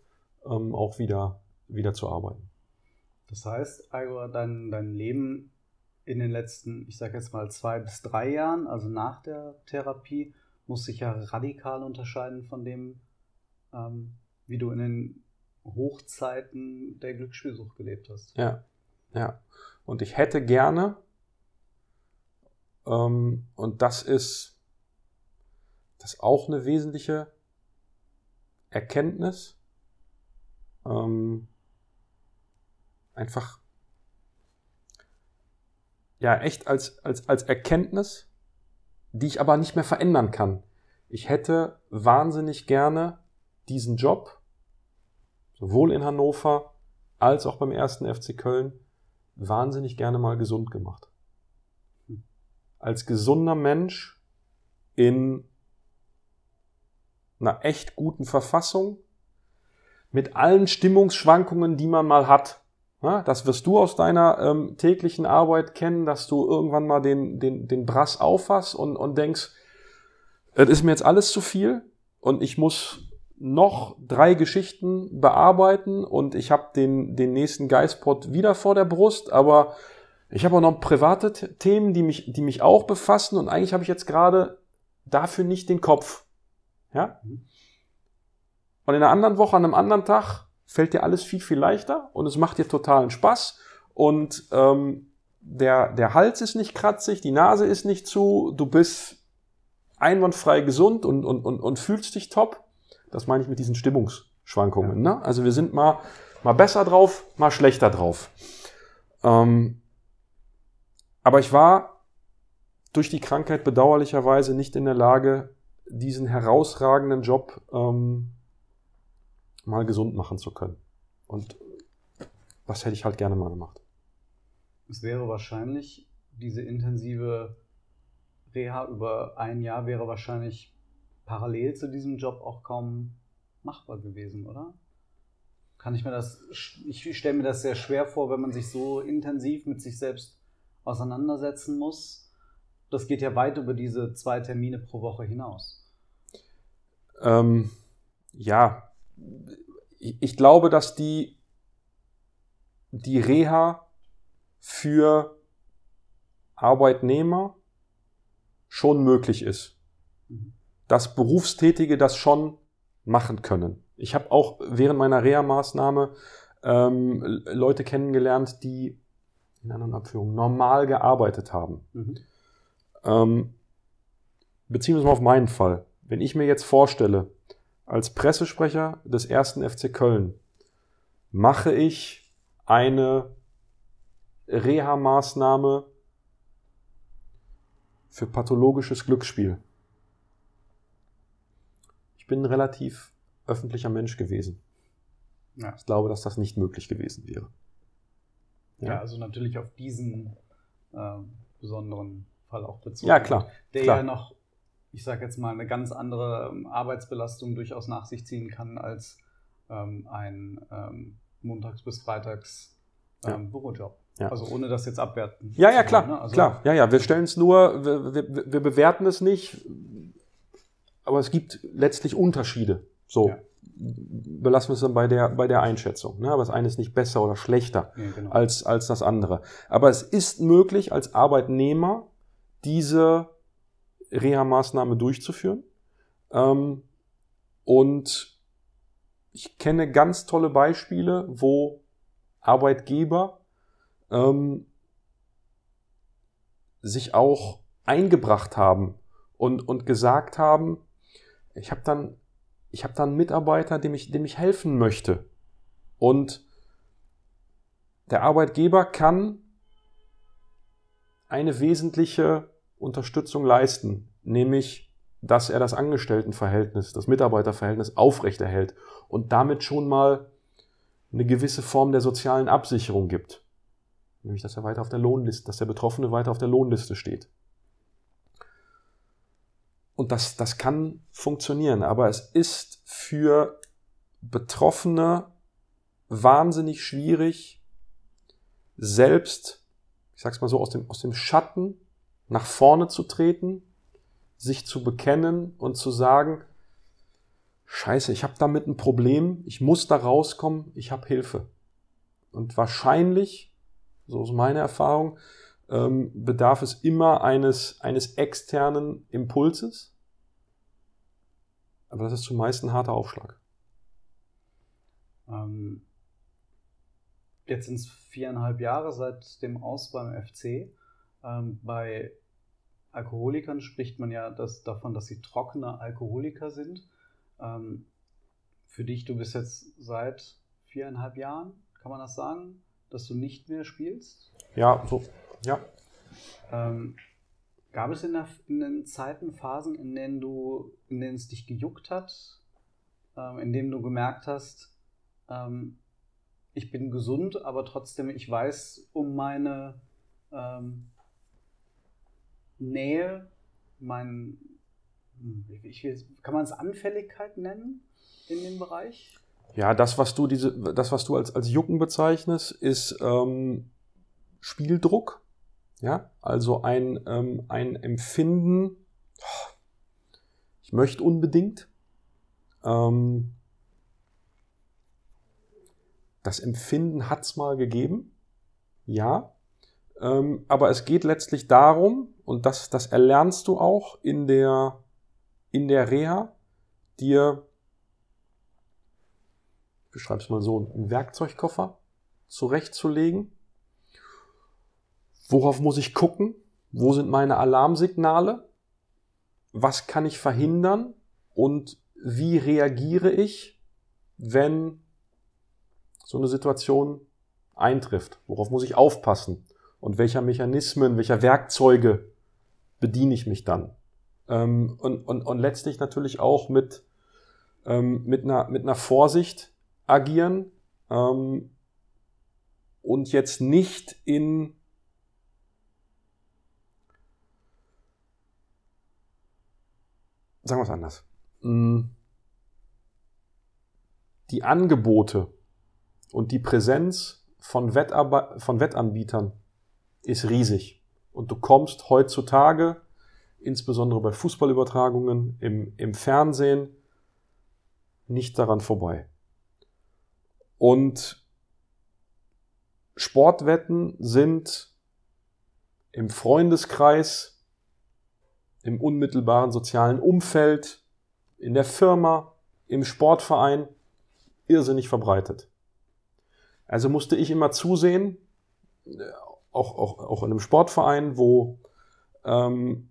S3: ähm, auch wieder, wieder zu arbeiten.
S2: Das heißt, Igor, dein, dein Leben in den letzten, ich sage jetzt mal zwei bis drei Jahren, also nach der Therapie, muss sich ja radikal unterscheiden von dem, ähm, wie du in den Hochzeiten der Glücksspielsucht gelebt hast.
S3: Ja, ja. Und ich hätte gerne, ähm, und das ist, das ist auch eine wesentliche Erkenntnis, ähm, einfach ja echt als, als, als Erkenntnis, die ich aber nicht mehr verändern kann. Ich hätte wahnsinnig gerne diesen Job, sowohl in Hannover als auch beim ersten FC Köln, wahnsinnig gerne mal gesund gemacht. Als gesunder Mensch in einer echt guten Verfassung, mit allen Stimmungsschwankungen, die man mal hat. Das wirst du aus deiner ähm, täglichen Arbeit kennen, dass du irgendwann mal den, den, den Brass auffasst und, und denkst, es ist mir jetzt alles zu viel und ich muss noch drei Geschichten bearbeiten und ich habe den, den nächsten Geistpot wieder vor der Brust, aber ich habe auch noch private Themen, die mich, die mich auch befassen und eigentlich habe ich jetzt gerade dafür nicht den Kopf. Ja? Und in einer anderen Woche, an einem anderen Tag fällt dir alles viel, viel leichter und es macht dir totalen Spaß und ähm, der, der Hals ist nicht kratzig, die Nase ist nicht zu, du bist einwandfrei gesund und, und, und, und fühlst dich top. Das meine ich mit diesen Stimmungsschwankungen. Ne? Also wir sind mal, mal besser drauf, mal schlechter drauf. Ähm, aber ich war durch die Krankheit bedauerlicherweise nicht in der Lage, diesen herausragenden Job ähm, mal gesund machen zu können. Und das hätte ich halt gerne mal gemacht.
S2: Es wäre wahrscheinlich diese intensive Reha über ein Jahr wäre wahrscheinlich parallel zu diesem Job auch kaum machbar gewesen, oder? Kann ich mir das, ich stelle mir das sehr schwer vor, wenn man sich so intensiv mit sich selbst auseinandersetzen muss. Das geht ja weit über diese zwei Termine pro Woche hinaus.
S3: Ähm, ja, ich glaube, dass die, die Reha für Arbeitnehmer schon möglich ist. Mhm. Dass Berufstätige das schon machen können. Ich habe auch während meiner Reha-Maßnahme ähm, Leute kennengelernt, die in anderen Abführungen normal gearbeitet haben. Mhm. Ähm, beziehen wir uns mal auf meinen Fall. Wenn ich mir jetzt vorstelle, als Pressesprecher des ersten FC Köln mache ich eine Reha-Maßnahme für pathologisches Glücksspiel. Ich bin ein relativ öffentlicher Mensch gewesen. Ja. Ich glaube, dass das nicht möglich gewesen wäre.
S2: Ja, ja also natürlich auf diesen äh, besonderen Fall auch bezogen.
S3: Ja, klar.
S2: Der
S3: klar.
S2: ja noch ich sage jetzt mal, eine ganz andere ähm, Arbeitsbelastung durchaus nach sich ziehen kann als ähm, ein ähm, Montags- bis Freitags ähm, ja. Bürojob. Ja. Also ohne das jetzt abwerten.
S3: Ja, ja, klar, ne? also, klar. Ja, ja, wir stellen es nur, wir, wir, wir, bewerten es nicht, aber es gibt letztlich Unterschiede. So. Ja. Belassen wir es dann bei der, bei der Einschätzung. Ne? Aber das eine ist nicht besser oder schlechter genau. als, als das andere. Aber es ist möglich, als Arbeitnehmer diese Reha-Maßnahme durchzuführen. Ähm, und ich kenne ganz tolle Beispiele, wo Arbeitgeber ähm, sich auch eingebracht haben und, und gesagt haben, ich habe dann, ich habe dann einen Mitarbeiter, dem ich, dem ich helfen möchte. Und der Arbeitgeber kann eine wesentliche Unterstützung leisten, nämlich dass er das Angestelltenverhältnis, das Mitarbeiterverhältnis aufrechterhält und damit schon mal eine gewisse Form der sozialen Absicherung gibt. Nämlich, dass er weiter auf der Lohnliste, dass der Betroffene weiter auf der Lohnliste steht. Und das, das kann funktionieren, aber es ist für Betroffene wahnsinnig schwierig, selbst, ich sag's mal so, aus dem, aus dem Schatten nach vorne zu treten, sich zu bekennen und zu sagen, scheiße, ich habe damit ein Problem, ich muss da rauskommen, ich habe Hilfe. Und wahrscheinlich, so ist meine Erfahrung, ähm, bedarf es immer eines, eines externen Impulses. Aber das ist zumeist ein harter Aufschlag.
S2: Ähm, jetzt sind es viereinhalb Jahre seit dem Aus beim FC. Ähm, bei Alkoholikern spricht man ja das, davon, dass sie trockene Alkoholiker sind. Ähm, für dich, du bist jetzt seit viereinhalb Jahren, kann man das sagen, dass du nicht mehr spielst?
S3: Ja, so, ja.
S2: Ähm, gab es in, der, in, den Zeiten Phasen, in denen du, in denen es dich gejuckt hat, ähm, in denen du gemerkt hast, ähm, ich bin gesund, aber trotzdem, ich weiß um meine ähm, Nähe, mein, ich will, kann man es Anfälligkeit nennen in dem Bereich?
S3: Ja, das, was du diese, das, was du als, als Jucken bezeichnest, ist ähm, Spieldruck. Ja, also ein, ähm, ein Empfinden, ich möchte unbedingt. Ähm, das Empfinden hat es mal gegeben, ja. Ähm, aber es geht letztlich darum, und das, das erlernst du auch in der, in der Reha, dir, ich beschreibe es mal so, einen Werkzeugkoffer zurechtzulegen. Worauf muss ich gucken? Wo sind meine Alarmsignale? Was kann ich verhindern? Und wie reagiere ich, wenn so eine Situation eintrifft? Worauf muss ich aufpassen? Und welcher Mechanismen, welcher Werkzeuge bediene ich mich dann? Ähm, und, und, und letztlich natürlich auch mit, ähm, mit, einer, mit einer Vorsicht agieren ähm, und jetzt nicht in sagen wir es anders. Hm. Die Angebote und die Präsenz von, Wettarbe von Wettanbietern ist riesig. Und du kommst heutzutage, insbesondere bei Fußballübertragungen im, im Fernsehen, nicht daran vorbei. Und Sportwetten sind im Freundeskreis, im unmittelbaren sozialen Umfeld, in der Firma, im Sportverein irrsinnig verbreitet. Also musste ich immer zusehen, auch, auch, auch in einem Sportverein, wo, ähm,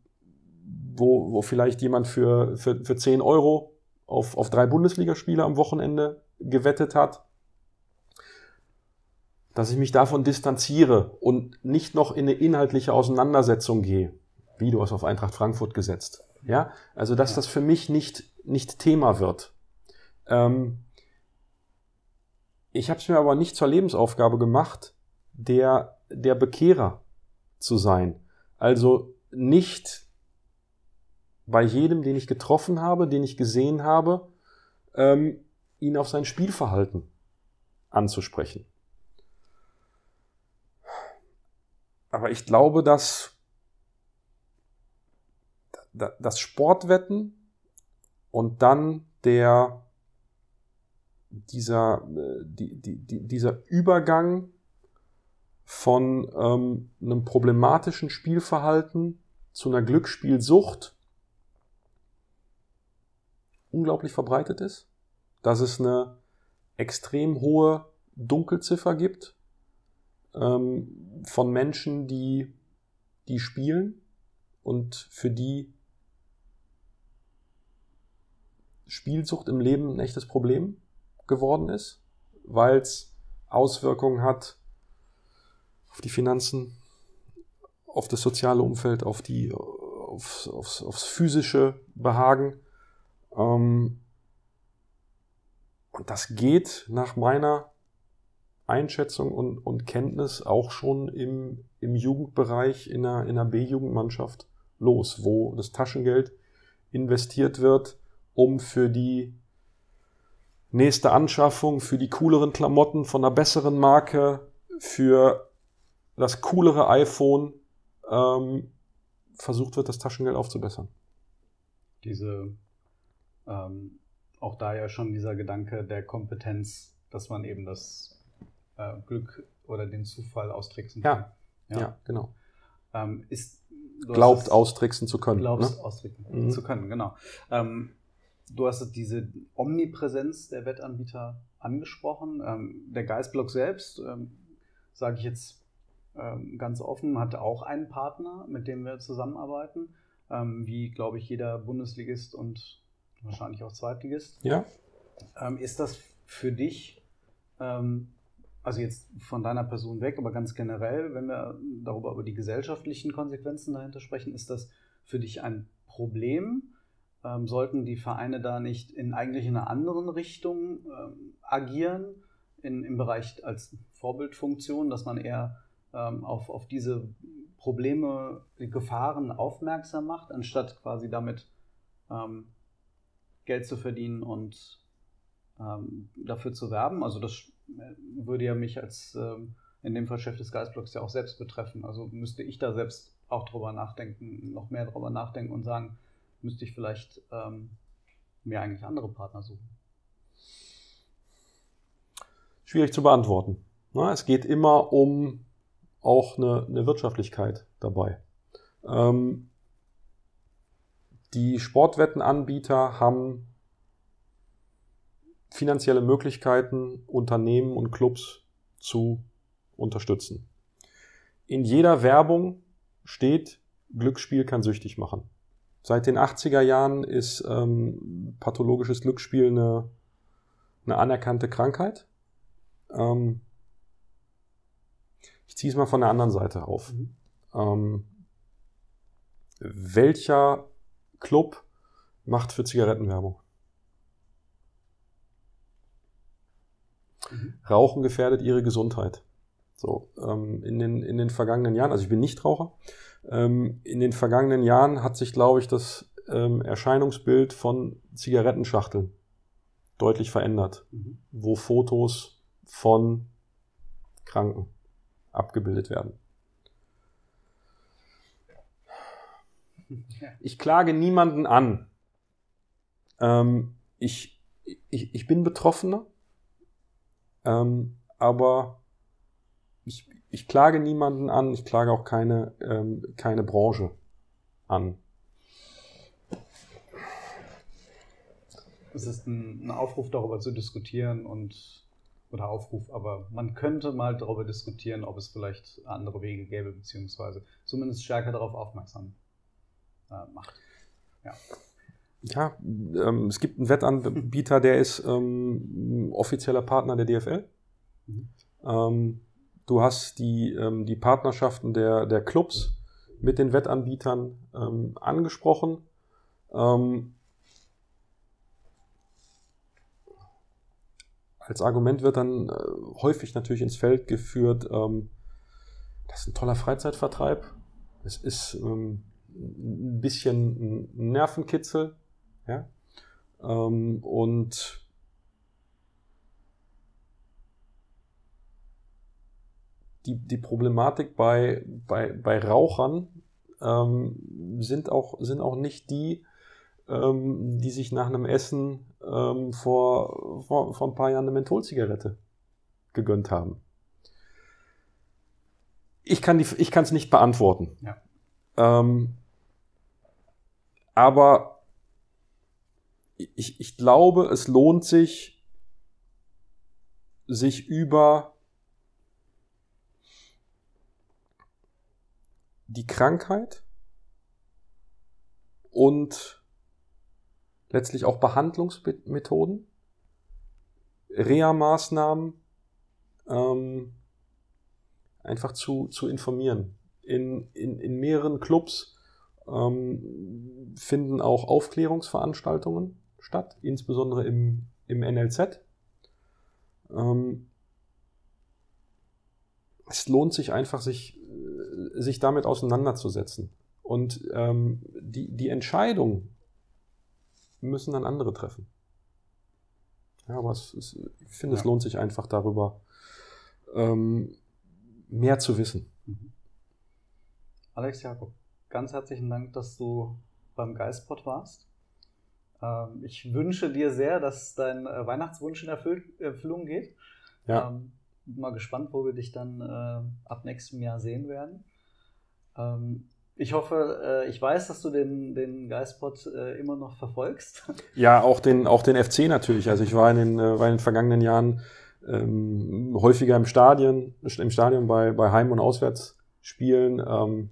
S3: wo, wo vielleicht jemand für, für, für 10 Euro auf, auf drei Bundesligaspiele am Wochenende gewettet hat, dass ich mich davon distanziere und nicht noch in eine inhaltliche Auseinandersetzung gehe, wie du hast auf Eintracht Frankfurt gesetzt. Ja, also dass das für mich nicht, nicht Thema wird. Ähm, ich habe es mir aber nicht zur Lebensaufgabe gemacht, der, der Bekehrer zu sein. Also nicht bei jedem, den ich getroffen habe, den ich gesehen habe, ähm, ihn auf sein Spielverhalten anzusprechen. Aber ich glaube, dass das Sportwetten und dann der dieser, äh, die, die, die, dieser Übergang von ähm, einem problematischen Spielverhalten zu einer Glücksspielsucht unglaublich verbreitet ist, dass es eine extrem hohe Dunkelziffer gibt ähm, von Menschen, die, die spielen und für die Spielsucht im Leben ein echtes Problem geworden ist, weil es Auswirkungen hat auf die Finanzen, auf das soziale Umfeld, auf die, aufs, aufs, aufs physische Behagen. Ähm, und das geht nach meiner Einschätzung und, und Kenntnis auch schon im, im Jugendbereich in einer, in einer B-Jugendmannschaft los, wo das Taschengeld investiert wird, um für die nächste Anschaffung für die cooleren Klamotten von einer besseren Marke, für das coolere iPhone ähm, versucht wird, das Taschengeld aufzubessern.
S2: Diese, ähm, auch da ja schon dieser Gedanke der Kompetenz, dass man eben das äh, Glück oder den Zufall austricksen
S3: kann. Ja, ja. ja genau.
S2: Ähm, ist,
S3: Glaubt austricksen zu können.
S2: Glaubst ne? austricksen mhm. zu können, genau. Ähm, Du hast diese Omnipräsenz der Wettanbieter angesprochen. Ähm, der Geistblock selbst, ähm, sage ich jetzt ganz offen, hat auch einen Partner, mit dem wir zusammenarbeiten, ähm, wie, glaube ich, jeder Bundesligist und wahrscheinlich auch Zweitligist.
S3: Ja.
S2: Ähm, ist das für dich, ähm, also jetzt von deiner Person weg, aber ganz generell, wenn wir darüber über die gesellschaftlichen Konsequenzen dahinter sprechen, ist das für dich ein Problem? ähm, sollten die Vereine da nicht in eigentlich in einer anderen Richtung ähm, agieren? in, im Bereich als Vorbildfunktion, dass man eher ähm, auf, auf diese Probleme, Gefahren aufmerksam macht, anstatt quasi damit ähm, Geld zu verdienen und ähm, dafür zu werben. Also das würde ja mich als ähm, in dem Fall Chef des Geistblocks ja auch selbst betreffen. Also müsste ich da selbst auch drüber nachdenken, noch mehr drüber nachdenken und sagen, müsste ich vielleicht ähm, mir eigentlich andere Partner suchen.
S3: Schwierig zu beantworten. Na, es geht immer um auch eine, eine Wirtschaftlichkeit dabei. Ähm, die Sportwettenanbieter haben finanzielle Möglichkeiten, Unternehmen und Clubs zu unterstützen. In jeder Werbung steht, Glücksspiel kann süchtig machen. Seit den 80er Jahren ist ähm, pathologisches Glücksspiel eine, eine anerkannte Krankheit. Ähm, ich ziehe es mal von der anderen Seite auf. Mhm. Ähm, welcher Club macht für Zigarettenwerbung? Mhm. Rauchen gefährdet ihre Gesundheit. So, ähm, in, den, in den vergangenen Jahren, also ich bin nicht Raucher, ähm, in den vergangenen Jahren hat sich, glaube ich, das ähm, Erscheinungsbild von Zigarettenschachteln deutlich verändert, mhm. wo Fotos von Kranken abgebildet werden. Ich klage niemanden an. Ähm, ich, ich, ich bin Betroffener, ähm, aber ich, ich klage niemanden an, ich klage auch keine, ähm, keine Branche an.
S2: Es ist ein, ein Aufruf, darüber zu diskutieren und oder Aufruf, aber man könnte mal darüber diskutieren, ob es vielleicht andere Wege gäbe, beziehungsweise zumindest stärker darauf aufmerksam äh, macht.
S3: Ja. Ja, ähm, es gibt einen Wettanbieter, der ist ähm, offizieller Partner der DFL. Mhm. Ähm, du hast die, ähm, die Partnerschaften der, der Clubs mit den Wettanbietern ähm, angesprochen. Ähm, als Argument wird dann äh, häufig natürlich ins Feld geführt, ähm, das ist ein toller Freizeitvertreib. Es ist ähm, ein bisschen ein Nervenkitzel. Ja? Ähm, und die, die Problematik bei, bei, bei Rauchern ähm, sind, auch, sind auch nicht die, ähm, die sich nach einem Essen ähm, vor, vor, vor ein paar Jahren eine Mentholzigarette gegönnt haben. Ich kann es nicht beantworten. Ja. Ähm, aber ich, ich glaube, es lohnt sich, sich über die Krankheit und letztlich auch Behandlungsmethoden, Reha-Maßnahmen ähm, einfach zu, zu informieren. In, in, in mehreren Clubs ähm, finden auch Aufklärungsveranstaltungen statt, insbesondere im, im NLZ. Ähm, es lohnt sich einfach, sich, sich damit auseinanderzusetzen. Und ähm, die, die Entscheidung müssen dann andere treffen. Ja, aber es ist, ich finde, ja. es lohnt sich einfach darüber, ähm, mehr zu wissen. Mhm.
S2: Alex Jakob, ganz herzlichen Dank, dass du beim Geistpot warst. Ähm, ich wünsche dir sehr, dass dein äh, Weihnachtswunsch in Erfüll Erfüllung geht. Ja. Ähm, mal gespannt, wo wir dich dann äh, ab nächstem Jahr sehen werden. Ähm, ich hoffe, äh, ich weiß, dass du den, den Geistpot äh, immer noch verfolgst.
S3: Ja, auch den, auch den FC natürlich. Also ich war in den, äh, war in den vergangenen Jahren ähm, häufiger im Stadion, im Stadion bei, bei Heim- und Auswärtsspielen. Ähm,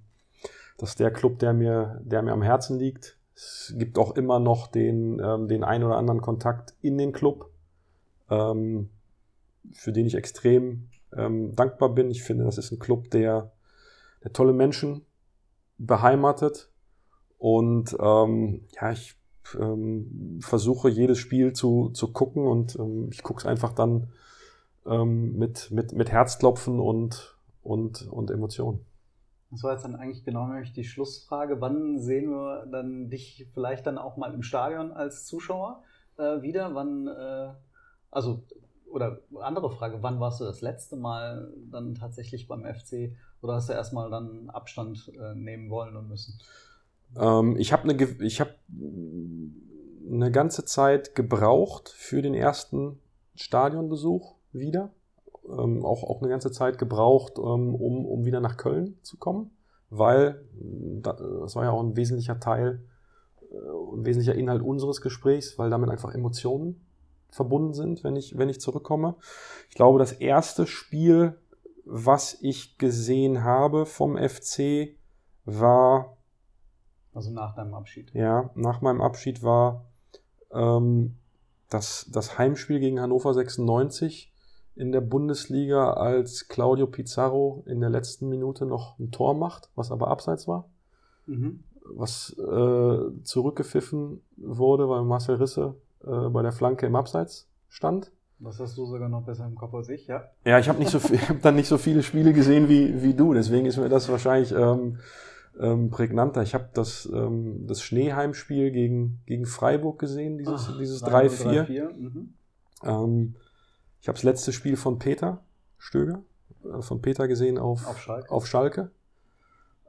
S3: das ist der Club, der mir, der mir am Herzen liegt. Es gibt auch immer noch den, ähm, den ein oder anderen Kontakt in den Club, ähm, für den ich extrem ähm, dankbar bin. Ich finde, das ist ein Club, der, der tolle Menschen beheimatet. Und ähm, ja, ich ähm, versuche jedes Spiel zu, zu gucken und ähm, ich gucke es einfach dann ähm, mit, mit, mit Herzklopfen und, und, und Emotionen.
S2: Das war jetzt dann eigentlich genau nämlich die Schlussfrage. Wann sehen wir dann dich vielleicht dann auch mal im Stadion als Zuschauer äh, wieder? Wann, äh, also, oder andere Frage, wann warst du das letzte Mal dann tatsächlich beim FC oder hast du erstmal dann Abstand äh, nehmen wollen und müssen?
S3: Ähm, ich habe eine, habe eine ganze Zeit gebraucht für den ersten Stadionbesuch wieder. Ähm, auch, auch eine ganze Zeit gebraucht, ähm, um, um wieder nach Köln zu kommen, weil das war ja auch ein wesentlicher Teil, äh, ein wesentlicher Inhalt unseres Gesprächs, weil damit einfach Emotionen verbunden sind, wenn ich, wenn ich zurückkomme. Ich glaube, das erste Spiel, was ich gesehen habe vom FC, war.
S2: Also nach deinem Abschied.
S3: Ja, nach meinem Abschied war ähm, das, das Heimspiel gegen Hannover 96 in der Bundesliga, als Claudio Pizarro in der letzten Minute noch ein Tor macht, was aber abseits war. Mhm. Was äh, zurückgepfiffen wurde, weil Marcel Risse äh, bei der Flanke im Abseits stand.
S2: Das hast du sogar noch besser im Kopf als ich, ja?
S3: Ja, ich habe nicht so hab dann nicht so viele Spiele gesehen wie, wie du, deswegen ist mir das wahrscheinlich ähm, ähm, prägnanter. Ich habe das, ähm, das Schneeheimspiel gegen, gegen Freiburg gesehen, dieses, Ach, dieses 3-4. Mhm. Ähm, ich habe das letzte Spiel von Peter Stöger, äh, von Peter gesehen auf, auf Schalke. Auf Schalke.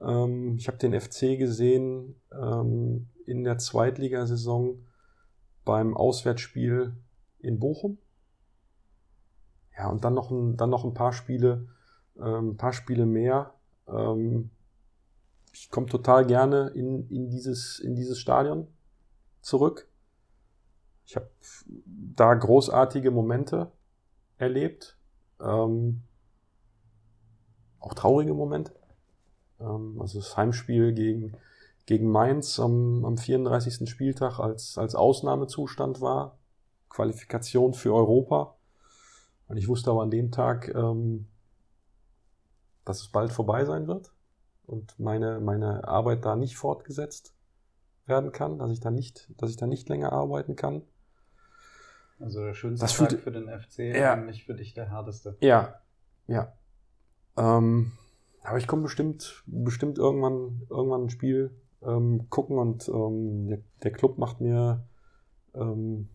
S3: Ähm, ich habe den FC gesehen ähm, in der Zweitligasaison beim Auswärtsspiel in Bochum. Ja, und dann noch ein, dann noch ein paar Spiele, ähm, ein paar Spiele mehr. Ähm, ich komme total gerne in, in, dieses, in dieses Stadion zurück. Ich habe da großartige Momente erlebt. Ähm, auch traurige Momente. Ähm, also das Heimspiel gegen, gegen Mainz am, am 34. Spieltag als, als Ausnahmezustand war. Qualifikation für Europa. Und ich wusste aber an dem Tag, ähm, dass es bald vorbei sein wird und meine, meine Arbeit da nicht fortgesetzt werden kann, dass ich da nicht, dass ich da nicht länger arbeiten kann.
S2: Also der schönste das Tag für den FC, ja, nicht für dich der härteste.
S3: Ja, ja. Ähm, aber ich komme bestimmt, bestimmt irgendwann, irgendwann ein Spiel ähm, gucken und ähm, der, der, Club macht mir, ähm,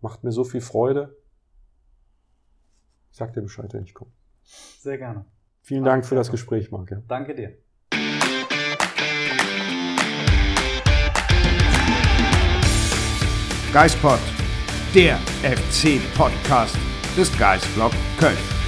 S3: macht mir so viel Freude. Ich sag dir Bescheid, wenn ich komme.
S2: Sehr gerne.
S3: Vielen Dank für das Gespräch, Marc. Ja.
S2: Danke dir.
S1: Geispod, der FC-Podcast des Geistblog Köln.